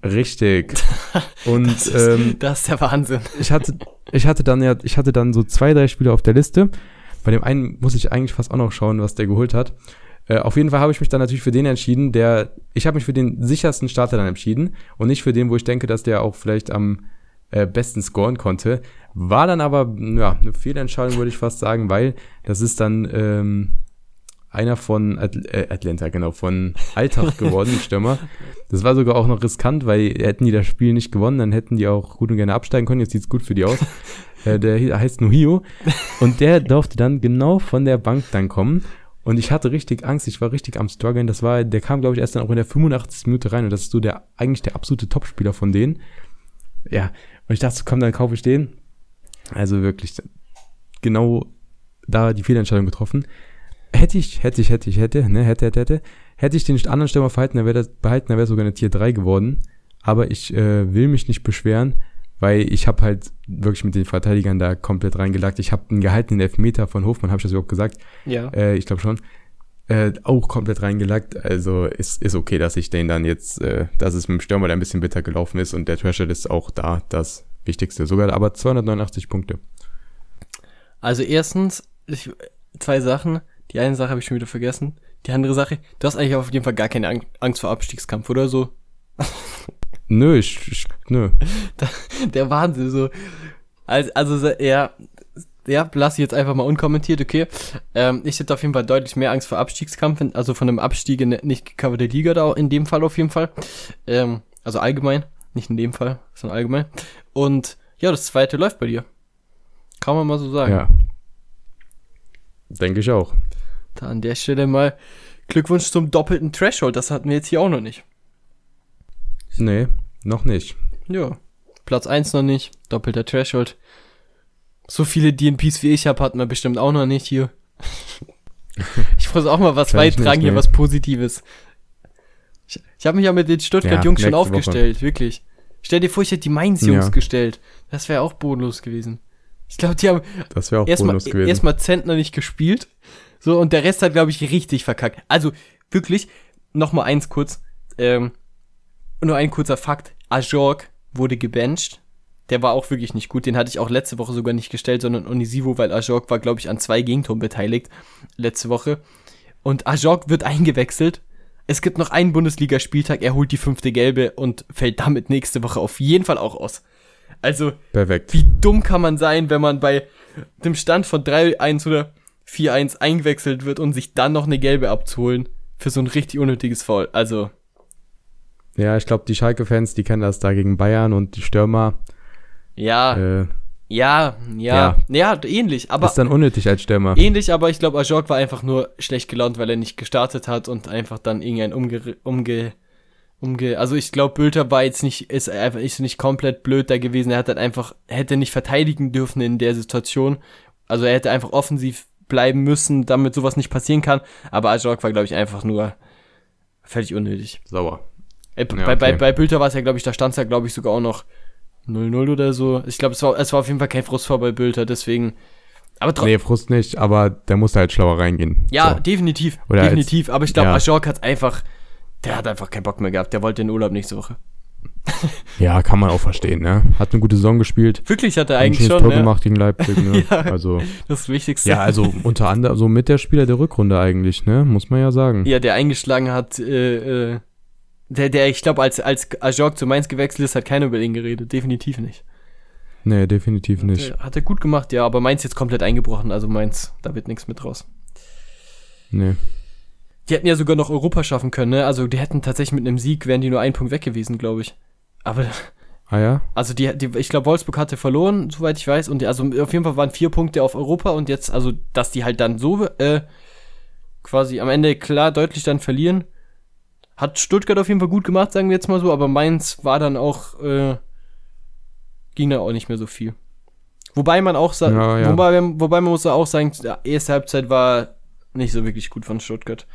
Richtig. Und Das ist, ähm, das ist der Wahnsinn. ich hatte, ich hatte dann ja, ich hatte dann so zwei, drei Spieler auf der Liste. Bei dem einen muss ich eigentlich fast auch noch schauen, was der geholt hat. Äh, auf jeden Fall habe ich mich dann natürlich für den entschieden, der, ich habe mich für den sichersten Starter dann entschieden und nicht für den, wo ich denke, dass der auch vielleicht am äh, besten scoren konnte. War dann aber, ja, eine Fehlentscheidung, würde ich fast sagen, weil das ist dann ähm, einer von Atl äh, Atlanta, genau, von Alltag geworden, Stürmer. Das war sogar auch noch riskant, weil hätten die das Spiel nicht gewonnen, dann hätten die auch gut und gerne absteigen können. Jetzt sieht's gut für die aus. äh, der heißt Nuhio. Und der durfte dann genau von der Bank dann kommen. Und ich hatte richtig Angst, ich war richtig am struggeln. Das war, der kam, glaube ich, erst dann auch in der 85. Minute rein. Und das ist so der, eigentlich der absolute Topspieler von denen. Ja. Und ich dachte, komm, dann kaufe ich den. Also wirklich, genau da die Fehlentscheidung getroffen. Hätte ich, hätte ich, hätte ich, hätte, ne, hätte, hätte, hätte, hätte ich den anderen Stürmer verhalten, dann wäre behalten, dann wäre sogar eine Tier 3 geworden. Aber ich äh, will mich nicht beschweren, weil ich habe halt wirklich mit den Verteidigern da komplett reingelagt. Ich habe einen gehaltenen Elfmeter von Hofmann, habe ich das überhaupt gesagt? Ja. Äh, ich glaube schon. Äh, auch komplett reingelagt. Also ist, ist okay, dass ich den dann jetzt, äh, dass es mit dem Stürmer da ein bisschen bitter gelaufen ist und der Threshold ist auch da das Wichtigste. Sogar aber 289 Punkte. Also erstens, ich, zwei Sachen. Die eine Sache habe ich schon wieder vergessen. Die andere Sache, du hast eigentlich auf jeden Fall gar keine Ang- Angst vor Abstiegskampf, oder so? Nö, ich, ich nö. Der Wahnsinn, so. Also, also so, ja, ja, lass ich jetzt einfach mal unkommentiert, okay. Ähm, ich hätte auf jeden Fall deutlich mehr Angst vor Abstiegskampf, also von einem Abstieg in eine nicht gecoverte Liga da, in dem Fall auf jeden Fall. Ähm, also allgemein, nicht in dem Fall, sondern allgemein. Und ja, das zweite läuft bei dir. Kann man mal so sagen. Ja. Denke ich auch. Da an der Stelle mal Glückwunsch zum doppelten Threshold, das hatten wir jetzt hier auch noch nicht. Nee, noch nicht. Ja. Platz 1 noch nicht, doppelter Threshold. So viele DNPs wie ich habe, hatten wir bestimmt auch noch nicht hier. ich muss auch mal was beitragen, hier was Positives. Ich, ich habe mich ja mit den Stuttgart-Jungs schon nächste Woche. aufgestellt, wirklich. Stell dir vor, ich hätte die Mainz-Jungs Ja. gestellt. Das wäre auch bodenlos gewesen. Ich glaube, die haben erstmal erstmal Zentner nicht gespielt. So, und der Rest hat, glaube ich, richtig verkackt. Also, wirklich, noch mal eins kurz. Ähm, nur ein kurzer Fakt. Ajorg wurde gebencht. Der war auch wirklich nicht gut. Den hatte ich auch letzte Woche sogar nicht gestellt, sondern Onisivo, weil Ajorg war, glaube ich, an zwei Gegentoren beteiligt. Letzte Woche. Und Ajorg wird eingewechselt. Es gibt noch einen Bundesligaspieltag. Er holt die fünfte Gelbe und fällt damit nächste Woche auf jeden Fall auch aus. Also, Perfekt. wie dumm kann man sein, wenn man bei dem Stand von 3-1 oder 4-1 eingewechselt wird und sich dann noch eine gelbe abzuholen für so ein richtig unnötiges Foul. Also, Ja, ich glaube, die Schalke-Fans, die kennen das da gegen Bayern und die Stürmer. ja, Äh, ja, ja, ja, ähnlich, aber ist dann unnötig als Stürmer. ähnlich, aber ich glaube, Ajorg war einfach nur schlecht gelaunt, weil er nicht gestartet hat und einfach dann irgendein umge, umge, umge, also ich glaube, Bülter war jetzt nicht, ist einfach, ist nicht komplett blöd da gewesen, er hat halt einfach, hätte nicht verteidigen dürfen in der Situation, also er hätte einfach offensiv bleiben müssen, damit sowas nicht passieren kann. Aber Ajork war, glaube ich, einfach nur völlig unnötig. Sauer. Äh, Ja, bei, bei, okay. bei Bülter war es ja, glaube ich, da stand es ja, glaube ich, sogar auch noch 0-0 oder so. Ich glaube, es war, es war auf jeden Fall kein Frustfall bei Bülter, deswegen. Aber. Nee, Frust nicht, aber der musste halt schlauer reingehen. Ja, So. definitiv. Oder als- definitiv. Aber ich glaube, ja. Ajork hat einfach. Der hat einfach keinen Bock mehr gehabt. Der wollte den Urlaub nächste Woche. Ja, kann man auch verstehen, ne? Hat eine gute Saison gespielt. Wirklich hat er Hat eigentlich schon. Tor Ne? gemacht gegen Leipzig, ne? Ja. Also, Das Wichtigste. ja, also unter anderem so mit der Spieler der Rückrunde eigentlich, ne? Muss man ja sagen. Ja, der eingeschlagen hat, äh, äh, der, der, ich glaube, als, als Ajork zu Mainz gewechselt ist, hat keiner über ihn geredet. Definitiv nicht. Nee, definitiv nicht. Äh, Hat er gut gemacht, ja, aber Mainz jetzt komplett eingebrochen, also Mainz, da wird nichts mit raus. Nee. Die hätten ja sogar noch Europa schaffen können, ne? Also die hätten tatsächlich mit einem Sieg, wären die nur einen Punkt weg gewesen, glaube ich. Aber, Ah ja? also die, die ich glaube, Wolfsburg hatte verloren, soweit ich weiß. Und die, also auf jeden Fall waren vier Punkte auf Europa und jetzt, also, dass die halt dann so, äh, quasi am Ende klar deutlich dann verlieren. Hat Stuttgart auf jeden Fall gut gemacht, sagen wir jetzt mal so, aber Mainz war dann auch, äh, ging dann auch nicht mehr so viel. Wobei man auch sagt, Ja, ja. Wobei, wobei man muss auch sagen, die erste Halbzeit war nicht so wirklich gut von Stuttgart.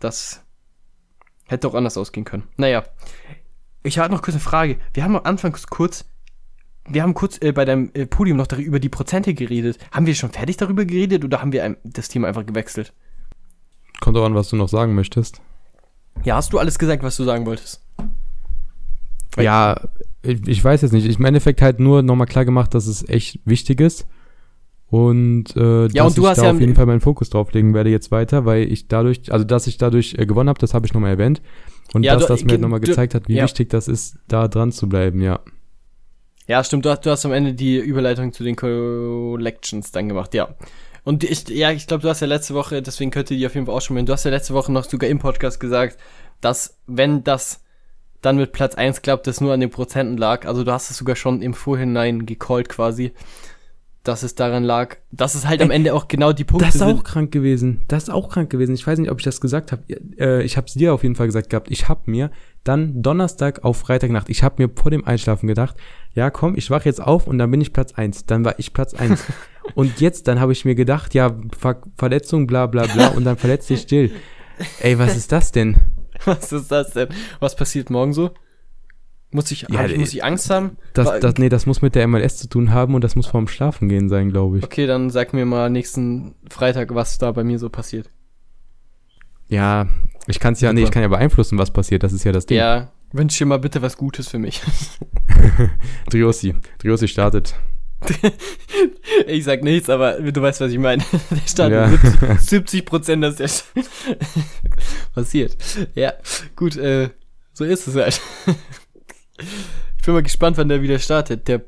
Das hätte auch anders ausgehen können. Naja. Ich hatte noch kurz eine Frage. Wir haben am Anfang kurz, wir haben kurz äh, bei deinem äh, Podium noch darüber, über die Prozente geredet. Haben wir schon fertig darüber geredet oder haben wir ein, das Thema einfach gewechselt? Kommt auch an, was du noch sagen möchtest. Ja, hast du alles gesagt, was du sagen wolltest? Weil- Ja, ich, ich weiß jetzt nicht. Ich im Endeffekt halt nur nochmal klar gemacht, dass es echt wichtig ist. Und äh, Ja, dass und du ich hast da ja- auf jeden Fall meinen Fokus drauf legen werde jetzt weiter, weil ich dadurch, also dass ich dadurch äh, gewonnen habe, das habe ich nochmal erwähnt. Und Ja, dass du- das mir ge- nochmal gezeigt hat, wie ja. wichtig das ist, da dran zu bleiben, ja. Ja, stimmt, du hast, du hast am Ende die Überleitung zu den Collections dann gemacht, ja. Und ich, ja, ich glaube, du hast ja letzte Woche, deswegen könnte die auf jeden Fall auch schon mal, du hast ja letzte Woche noch sogar im Podcast gesagt, dass, wenn das dann mit Platz 1 klappt, das nur an den Prozenten lag. Also du hast es sogar schon im Vorhinein gecallt quasi, dass es daran lag, dass es halt am Ende auch genau die Punkte Das ist auch sind. krank gewesen. Das ist auch krank gewesen. Ich weiß nicht, ob ich das gesagt habe. Äh, ich habe es dir auf jeden Fall gesagt gehabt. Ich habe mir dann Donnerstag auf Freitagnacht, ich habe mir vor dem Einschlafen gedacht, ja komm, ich wach jetzt auf und dann bin ich Platz eins. Dann war ich Platz eins. und jetzt, dann habe ich mir gedacht, ja, Ver Verletzung, bla bla bla und dann verletzt dich still. Ey, was ist das denn? Was ist das denn? Was passiert morgen so? Muss ich, Ja, hab ich, äh, muss ich Angst haben? Das, das, nee, das muss mit der MLS zu tun haben und das muss vorm Schlafen gehen sein, glaube ich. Okay, dann sag mir mal nächsten Freitag, was da bei mir so passiert. Ja, ich kann es ja, nee, ich kann ja beeinflussen, was passiert. Das ist ja das Ding. Ja, wünsch dir mal bitte was Gutes für mich. Driossi. Driossi startet. ich sag nichts, aber du weißt, was ich meine. Der stand Ja. mit 70 Prozent, dass der passiert. Ja, gut, äh, so ist es halt. Ich bin mal gespannt, wann der wieder startet. Der,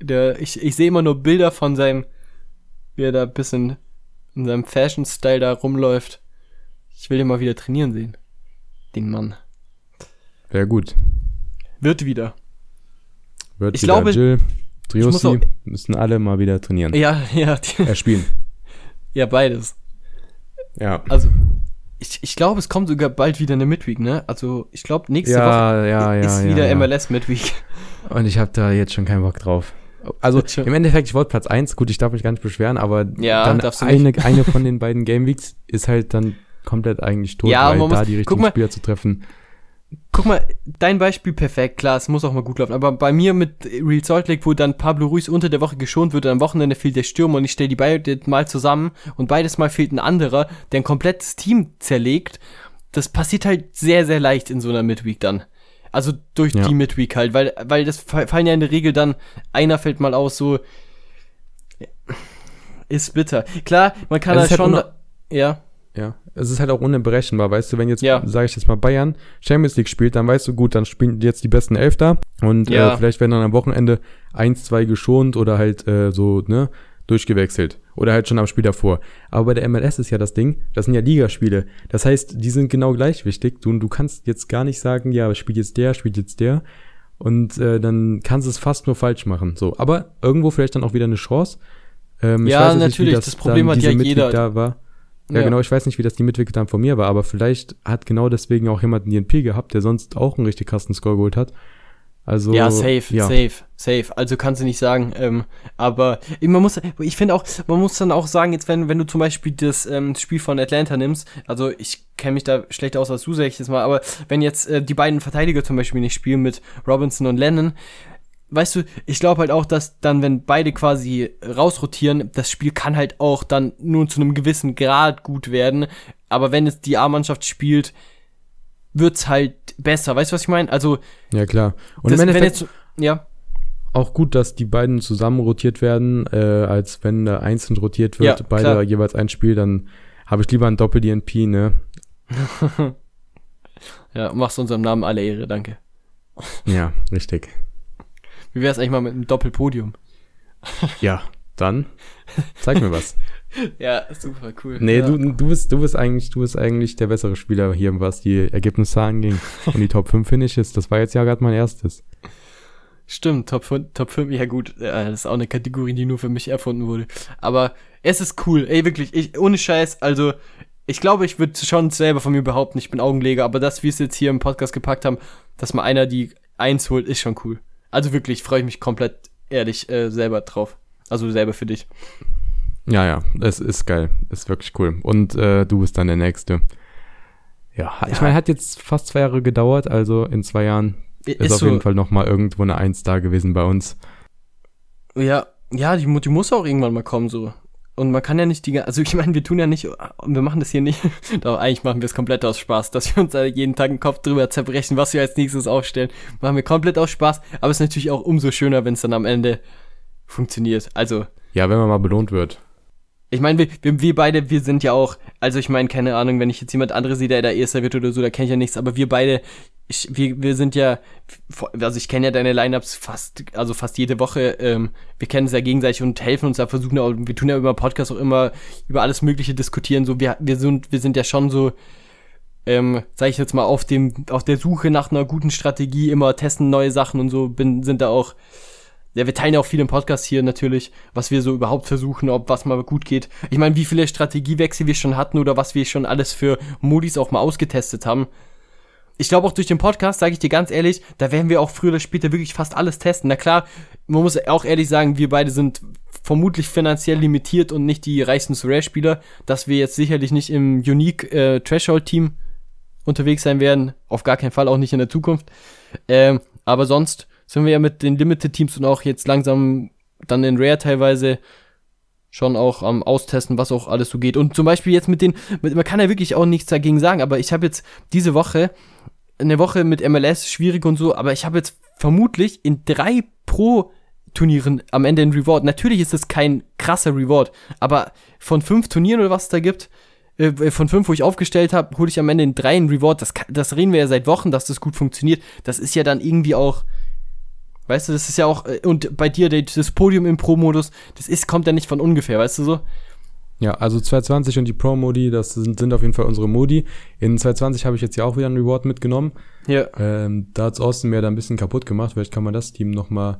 der, ich, ich sehe immer nur Bilder von seinem, wie er da ein bisschen in seinem Fashion-Style da rumläuft. Ich will den mal wieder trainieren sehen. Den Mann. Ja, gut. Wird wieder. Wird Ich wieder glaube, Jill, muss Driossi auch- müssen alle mal wieder trainieren. Ja, ja, die, Äh, spielen. ja, beides. Ja. Also, ich, ich glaube, es kommt sogar bald wieder eine Midweek, ne? Also, ich glaube, nächste Woche Ja, ja, ja. ist ja, wieder ja. MLS Midweek. Und ich habe da jetzt schon keinen Bock drauf. Also im Endeffekt, ich wollte Platz 1, gut, ich darf mich gar nicht beschweren, aber Ja, dann eine, eine von den beiden Game Weeks ist halt dann komplett eigentlich tot, Ja, weil da die richtigen mal- Spieler zu treffen. Guck mal, dein Beispiel perfekt, klar, es muss auch mal gut laufen. Aber bei mir mit Real Salt Lake, wo dann Pablo Ruiz unter der Woche geschont wird und am Wochenende fehlt der Stürmer und ich stelle die beide mal zusammen und beides Mal fehlt ein anderer, der ein komplettes Team zerlegt. Das passiert halt sehr, sehr leicht in so einer Midweek dann. Also durch Ja. die Midweek halt, weil, weil das fa- fallen ja in der Regel dann, einer fällt mal aus, so ist bitter. Klar, man kann Es da halt schon. ja. Ja, es ist halt auch unberechenbar, weißt du, wenn jetzt, Ja. sage ich jetzt mal, Bayern Champions League spielt, dann weißt du, gut, dann spielen jetzt die besten Elf da und Ja. äh, vielleicht werden dann am Wochenende eins, zwei geschont oder halt äh, so, ne, durchgewechselt. Oder halt schon am Spiel davor. Aber bei der MLS ist ja das Ding, das sind ja Ligaspiele. Das heißt, die sind genau gleich wichtig. Du, du kannst jetzt gar nicht sagen, ja, spielt jetzt der, spielt jetzt der. Und äh, dann kannst du es fast nur falsch machen. So, aber irgendwo vielleicht dann auch wieder eine Chance. Ähm, Ja, natürlich, das Problem hat ja jeder. Da war. Ja, Ja. genau, ich weiß nicht, wie das die Midweek dann von mir war, aber vielleicht hat genau deswegen auch jemand einen DNP gehabt, der sonst auch einen richtig krassen Score geholt hat. Also, ja, safe, ja. safe, safe. Also kannst du nicht sagen. Ähm, aber man muss, ich finde auch, man muss dann auch sagen, jetzt wenn, wenn du zum Beispiel das ähm, Spiel von Atlanta nimmst, also ich kenne mich da schlechter aus als du, sag ich jetzt mal, aber wenn jetzt äh, die beiden Verteidiger zum Beispiel nicht spielen mit Robinson und Lennon, weißt du, ich glaube halt auch, dass dann, wenn beide quasi rausrotieren, das Spiel kann halt auch dann nur zu einem gewissen Grad gut werden. Aber wenn es die A-Mannschaft spielt, wird's halt besser. Weißt du, was ich meine? Also, Ja, klar. Und das, im wenn Endeffekt jetzt, ja, auch gut, dass die beiden zusammen rotiert werden, äh, als wenn da einzeln rotiert wird, Ja, beide klar. jeweils ein Spiel, dann habe ich lieber ein Doppel-DNP, ne? ja, machst unserem Namen alle Ehre, danke. Ja, richtig. Wie wär's eigentlich mal mit einem Doppelpodium? Ja, dann zeig mir was. Ja, super cool. Nee, ja. du, du bist, du bist eigentlich, du bist eigentlich der bessere Spieler hier, was die Ergebnisse angeht. Und die Top 5 Finishes, das war jetzt ja gerade mein erstes. Stimmt, Top 5, Top 5, ja gut, ja, das ist auch eine Kategorie, die nur für mich erfunden wurde. Aber es ist cool, ey, wirklich, ich, ohne Scheiß, also, ich glaube, ich würde schon selber von mir behaupten, ich bin Augenleger, aber dass wir es jetzt hier im Podcast gepackt haben, dass mal einer die Eins holt, ist schon cool. Also wirklich, freue ich mich komplett ehrlich äh, selber drauf. Also selber für dich. Ja, ja, es ist geil. Ist wirklich cool. Und äh, du bist dann der Nächste. Ja, ich Ja. meine, hat jetzt fast zwei Jahre gedauert, also in zwei Jahren I- ist, auf jeden Fall nochmal irgendwo eine Eins da gewesen bei uns. Ja, ja, die, die muss auch irgendwann mal kommen, so. Und man kann ja nicht die, also ich meine, wir tun ja nicht, wir machen das hier nicht, doch eigentlich machen wir es komplett aus Spaß, dass wir uns jeden Tag den Kopf drüber zerbrechen, was wir als nächstes aufstellen. Machen wir komplett aus Spaß, aber es ist natürlich auch umso schöner, wenn es dann am Ende funktioniert. Also, Ja, wenn man mal belohnt wird. Ich meine, wir, wir, wir beide, wir sind ja auch, also ich meine, keine Ahnung, wenn ich jetzt jemand anderes sehe, der da Erster wird oder so, da kenne ich ja nichts, aber wir beide, ich, wir, wir sind ja, also ich kenne ja deine Lineups fast, also fast jede Woche, ähm, wir kennen es ja gegenseitig und helfen uns da, versuchen auch, wir tun ja über Podcast auch immer über alles Mögliche diskutieren, so, wir, wir sind, wir sind ja schon so, ähm, sag ich jetzt mal, auf dem, auf der Suche nach einer guten Strategie, immer testen neue Sachen und so, bin, sind da auch, ja, wir teilen ja auch viel im Podcast hier natürlich, was wir so überhaupt versuchen, ob was mal gut geht. Ich meine, wie viele Strategiewechsel wir schon hatten oder was wir schon alles für Modis auch mal ausgetestet haben. Ich glaube auch durch den Podcast, sage ich dir ganz ehrlich, da werden wir auch früher oder später wirklich fast alles testen. Na klar, man muss auch ehrlich sagen, wir beide sind vermutlich finanziell limitiert und nicht die reichsten Rare-Spieler, dass wir jetzt sicherlich nicht im Unique äh, Threshold-Team unterwegs sein werden. Auf gar keinen Fall, auch nicht in der Zukunft. Ähm, aber sonst sind wir ja mit den Limited-Teams und auch jetzt langsam dann in Rare teilweise schon auch am Austesten, was auch alles so geht. Und zum Beispiel jetzt mit den, mit, man kann ja wirklich auch nichts dagegen sagen, aber ich habe jetzt diese Woche, eine Woche mit MLS, schwierig und so, aber ich habe jetzt vermutlich in drei Pro-Turnieren am Ende ein Reward. Natürlich ist es kein krasser Reward, aber von fünf Turnieren oder was es da gibt, äh, von fünf, wo ich aufgestellt habe, hole ich am Ende in drei einen Reward. Das, das reden wir ja seit Wochen, dass das gut funktioniert. Das ist ja dann irgendwie auch, weißt du, das ist ja auch, äh, und bei dir das Podium im Pro-Modus, das ist, kommt ja nicht von ungefähr, weißt du so? Ja, also 220 und die Pro-Modi, das sind, sind auf jeden Fall unsere Modi. In 220 habe ich jetzt ja auch wieder einen Reward mitgenommen. Ja. Ähm, da hat's Austin mir da ein bisschen kaputt gemacht. Vielleicht kann man das Team noch mal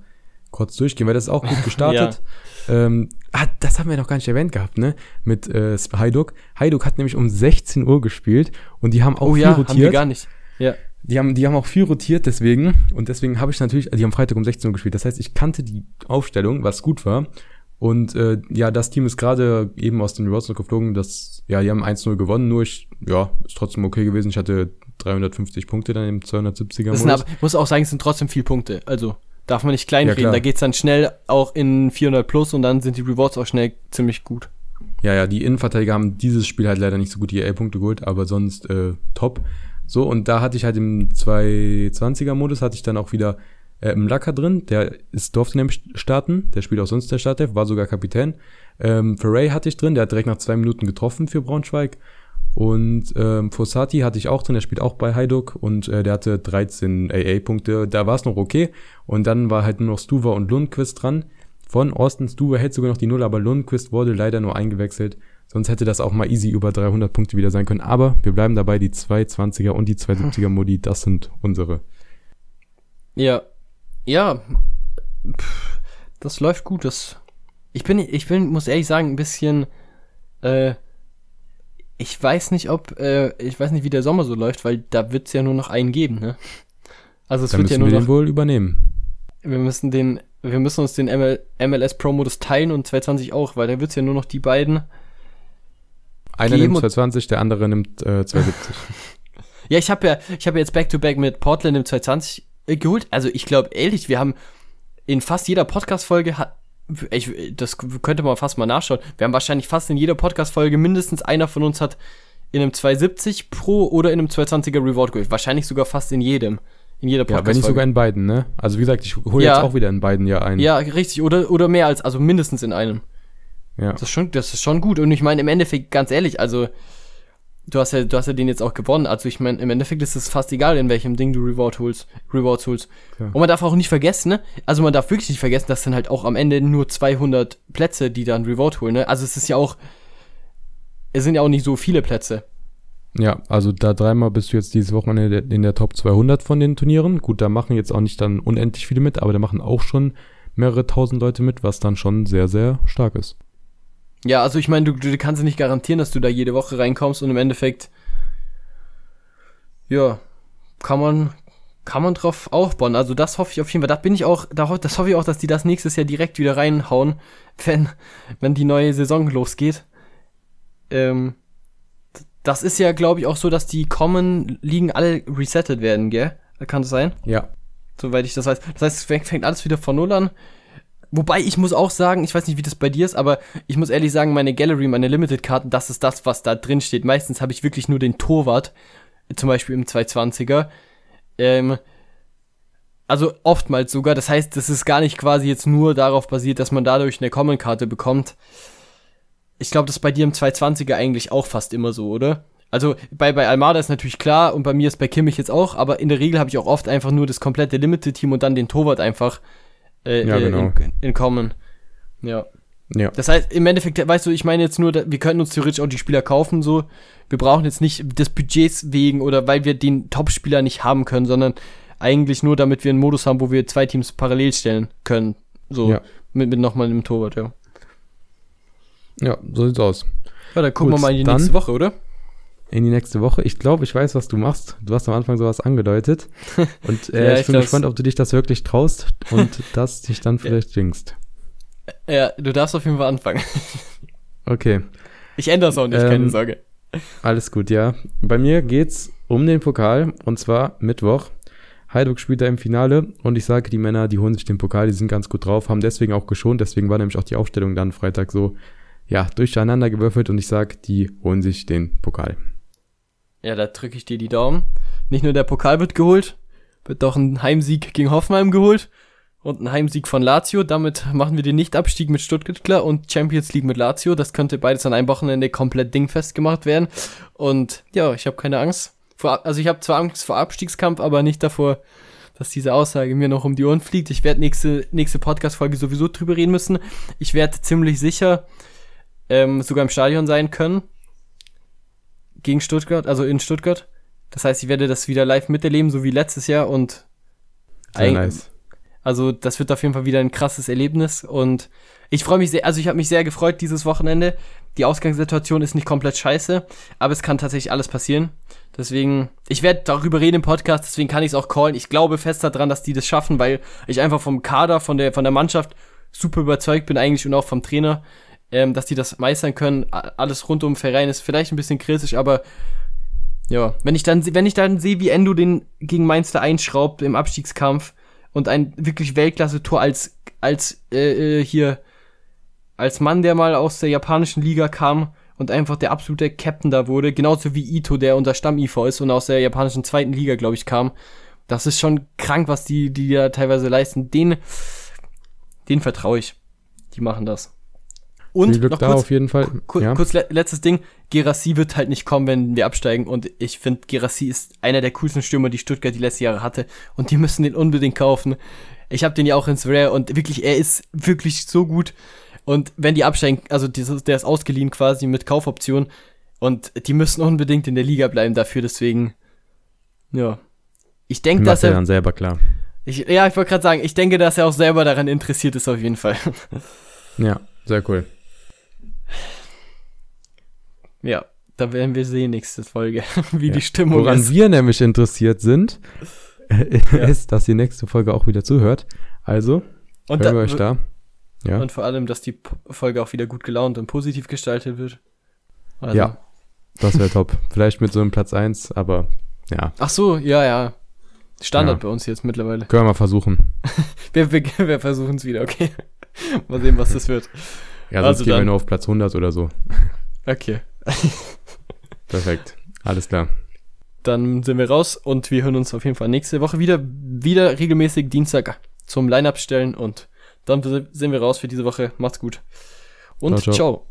kurz durchgehen, weil das ist auch gut gestartet. ähm, ah, das haben wir noch gar nicht erwähnt gehabt, ne? Mit äh, Hajduk. Hajduk hat nämlich um 16 Uhr gespielt und die haben auch Oh viel ja, haben wir rotiert. gar nicht. Ja. Die haben, die haben auch viel rotiert, deswegen. Und deswegen habe ich natürlich, die haben Freitag um 16 Uhr gespielt. Das heißt, ich kannte die Aufstellung, was gut war. Und äh, ja, das Team ist gerade eben aus den Rewards noch geflogen. Das, ja, die haben 1-0 gewonnen, nur ich, ja, ist trotzdem okay gewesen. Ich hatte 350 Punkte dann im 270er Das sind Modus. aber, muss auch sagen, es sind trotzdem viel Punkte. Also, darf man nicht kleinreden. klar. da geht's dann schnell auch in 400 plus und dann sind die Rewards auch schnell ziemlich gut. Ja, ja, die Innenverteidiger haben dieses Spiel halt leider nicht so gut die EA-Punkte geholt, aber sonst äh, top. So, und da hatte ich halt im 220er-Modus, hatte ich dann auch wieder äh, im Lacker drin, der ist, durfte nämlich starten, der spielt auch sonst der Startelf, war sogar Kapitän. Ähm, Ferrey hatte ich drin, der hat direkt nach zwei Minuten getroffen für Braunschweig. Und ähm, Fossati hatte ich auch drin, der spielt auch bei Hajduk und äh, der hatte 13 AA-Punkte, da war es noch okay. Und dann war halt nur noch Stuver und Lundquist dran. Von Austin Stuver hält sogar noch die Null, aber Lundquist wurde leider nur eingewechselt. Sonst hätte das auch mal easy über 300 Punkte wieder sein können. Aber wir bleiben dabei, die 220er und die 270er Modi, das sind unsere. Ja. Ja. Pff, das läuft gut. Das. Ich bin, ich bin, muss ehrlich sagen, ein bisschen. Äh, ich weiß nicht, ob, äh, ich weiß nicht, wie der Sommer so läuft, weil da wird's ja nur noch einen geben, ne? Also es Dann wird ja nur wir noch, den wohl übernehmen. wir müssen den, wir müssen uns den ML, MLS Pro Modus teilen und 220 auch, weil da wird's ja nur noch die beiden. Einer nimmt und- 220, der andere nimmt äh, 270. Ja, ich habe ja, ich habe jetzt Back to Back mit Portland im 220 äh, geholt. Also ich glaube ehrlich, wir haben in fast jeder Podcast-Folge hat, ich, das könnte man fast mal nachschauen. Wir haben wahrscheinlich fast in jeder Podcast-Folge mindestens einer von uns hat in einem 270 Pro oder in einem 220er Reward geholt. Wahrscheinlich sogar fast in jedem. In jeder ja, wenn nicht sogar in beiden, ne? Also wie gesagt, ich hole Ja. jetzt auch wieder in beiden ja ein. Ja, richtig. Oder, oder mehr als, also mindestens in einem. Ja. Das ist schon, das ist schon gut. Und ich meine, im Endeffekt, ganz ehrlich, also, du hast ja, du hast ja den jetzt auch gewonnen. Also, ich meine, im Endeffekt ist es fast egal, in welchem Ding du Reward holst, Rewards holst. Ja. Und man darf auch nicht vergessen, ne? Also, man darf wirklich nicht vergessen, dass dann halt auch am Ende nur 200 Plätze, die dann Reward holen, ne? Also, es ist ja auch, es sind ja auch nicht so viele Plätze. Ja, also da dreimal bist du jetzt dieses Wochenende in der Top 200 von den Turnieren. Gut, da machen jetzt auch nicht dann unendlich viele mit, aber da machen auch schon mehrere tausend Leute mit, was dann schon sehr, sehr stark ist. Ja, also, ich meine, du, du kannst ja nicht garantieren, dass du da jede Woche reinkommst und im Endeffekt, ja, kann man, kann man drauf aufbauen. Also das hoffe ich auf jeden Fall. Da bin ich auch, da, das hoffe ich auch, dass die das nächstes Jahr direkt wieder reinhauen, wenn, wenn die neue Saison losgeht. Ähm, das ist ja, glaube ich, auch so, dass die Common Ligen alle resettet werden, gell? Kann das sein? Ja. Soweit ich das weiß. Das heißt, es fängt alles wieder von Null an. Wobei ich muss auch sagen, ich weiß nicht, wie das bei dir ist, aber ich muss ehrlich sagen, meine Gallery, meine Limited-Karten, das ist das, was da drin steht. Meistens habe ich wirklich nur den Torwart, zum Beispiel im 220er. Ähm, also oftmals sogar. Das heißt, das ist gar nicht quasi jetzt nur darauf basiert, dass man dadurch eine Common-Karte bekommt. Ich glaube, das ist bei dir im 220er eigentlich auch fast immer so, oder? Also bei, bei Almada ist natürlich klar und bei mir ist bei Kimmich jetzt auch, aber in der Regel habe ich auch oft einfach nur das komplette Limited-Team und dann den Torwart einfach äh, Ja, äh, genau. in, in Common. Ja. Ja. Das heißt, im Endeffekt, weißt du, ich meine jetzt nur, wir könnten uns theoretisch auch die Spieler kaufen, so. Wir brauchen jetzt nicht des Budgets wegen oder weil wir den Top-Spieler nicht haben können, sondern eigentlich nur, damit wir einen Modus haben, wo wir zwei Teams parallel stellen können. So, Ja. mit, mit nochmal einem Torwart, ja. Ja, so sieht's aus. Ja, dann gucken Gut, wir mal in die nächste Woche, oder? In die nächste Woche. Ich glaube, ich weiß, was du machst. Du hast am Anfang sowas angedeutet. Und äh, Ja, ich ich bin gespannt, ob du dich das wirklich traust und das dich dann vielleicht jingst. Ja, du darfst auf jeden Fall anfangen. Okay. Ich ändere es auch nicht, Ähm, keine Sorge. Alles gut, ja. Bei mir geht's um den Pokal und zwar Mittwoch. Heidelberg spielt da im Finale und ich sage, die Männer, die holen sich den Pokal, die sind ganz gut drauf, haben deswegen auch geschont, deswegen war nämlich auch die Aufstellung dann Freitag so, ja, durcheinander gewürfelt und ich sage, die holen sich den Pokal. Ja, da drücke ich dir die Daumen. Nicht nur der Pokal wird geholt, wird doch ein Heimsieg gegen Hoffenheim geholt und ein Heimsieg von Lazio. Damit machen wir den Nichtabstieg mit Stuttgart klar und Champions League mit Lazio. Das könnte beides an einem Wochenende komplett dingfest gemacht werden. Und ja, ich habe keine Angst. Vor, also ich habe zwar Angst vor Abstiegskampf, aber nicht davor, dass diese Aussage mir noch um die Ohren fliegt. Ich werde nächste, nächste Podcast-Folge sowieso drüber reden müssen. Ich werde ziemlich sicher ähm, sogar im Stadion sein können gegen Stuttgart, also in Stuttgart. Das heißt, ich werde das wieder live miterleben, so wie letztes Jahr und Sehr nice. also das wird auf jeden Fall wieder ein krasses Erlebnis und ich freue mich sehr, also ich habe mich sehr gefreut dieses Wochenende. Die Ausgangssituation ist nicht komplett scheiße, aber es kann tatsächlich alles passieren. Deswegen, ich werde darüber reden im Podcast, deswegen kann ich es auch callen. Ich glaube fest daran, dass die das schaffen, weil ich einfach vom Kader, von der, von der Mannschaft super überzeugt bin eigentlich und auch vom Trainer, ähm, dass die das meistern können. Alles rund um Verein ist vielleicht ein bisschen kritisch, aber ja, wenn ich dann, wenn ich dann sehe, wie Endo den gegen Mainz da einschraubt im Abstiegskampf und ein wirklich Weltklasse-Tor als, als, äh, äh, hier, als Mann, der mal aus der japanischen Liga kam und einfach der absolute Captain da wurde, genauso wie Ito, der unser Stamm-IV ist und aus der japanischen zweiten Liga, glaube ich, kam. Das ist schon krank, was die, die da teilweise leisten. Den, den vertraue ich. Die machen das. Und noch da kurz, auf jeden Fall. Kur ja. Kurz le letztes Ding. Gerassi wird halt nicht kommen, wenn wir absteigen. Und ich finde, Gerassi ist einer der coolsten Stürmer, die Stuttgart die letzten Jahre hatte. Und die müssen den unbedingt kaufen. Ich habe den ja auch ins Rare und wirklich, er ist wirklich so gut. Und wenn die absteigen, also dieses, der ist ausgeliehen quasi mit Kaufoption. Und die müssen unbedingt in der Liga bleiben dafür. Deswegen, ja. Ich denke, dass er er. dann selber klar. Ich, ja, ich wollte gerade sagen, ich denke, dass er auch selber daran interessiert ist, auf jeden Fall. Ja, sehr cool. Ja, da werden wir sehen nächste Folge, wie die Stimmung Woran ist. wir nämlich interessiert sind, ist, dass die nächste Folge auch wieder zuhört. Also, Und, hören wir euch da. Ja. und vor allem, dass die Folge auch wieder gut gelaunt und positiv gestaltet wird. Also, Ja. Das wäre top. Vielleicht mit so einem Platz 1, aber ja, Ach so, ja, ja. Standard Ja. bei uns jetzt mittlerweile. können wir mal versuchen. Wir, wir, wir versuchen es wieder, okay. Mal sehen, was das wird. Ja, sonst Also gehen wir dann- nur auf Platz 100 oder so. Okay. Perfekt. Alles klar. Dann sind wir raus und wir hören uns auf jeden Fall nächste Woche wieder. Wieder regelmäßig Dienstag zum Line-Up stellen und dann sind wir raus für diese Woche. Macht's gut. Und Ciao, ciao. ciao.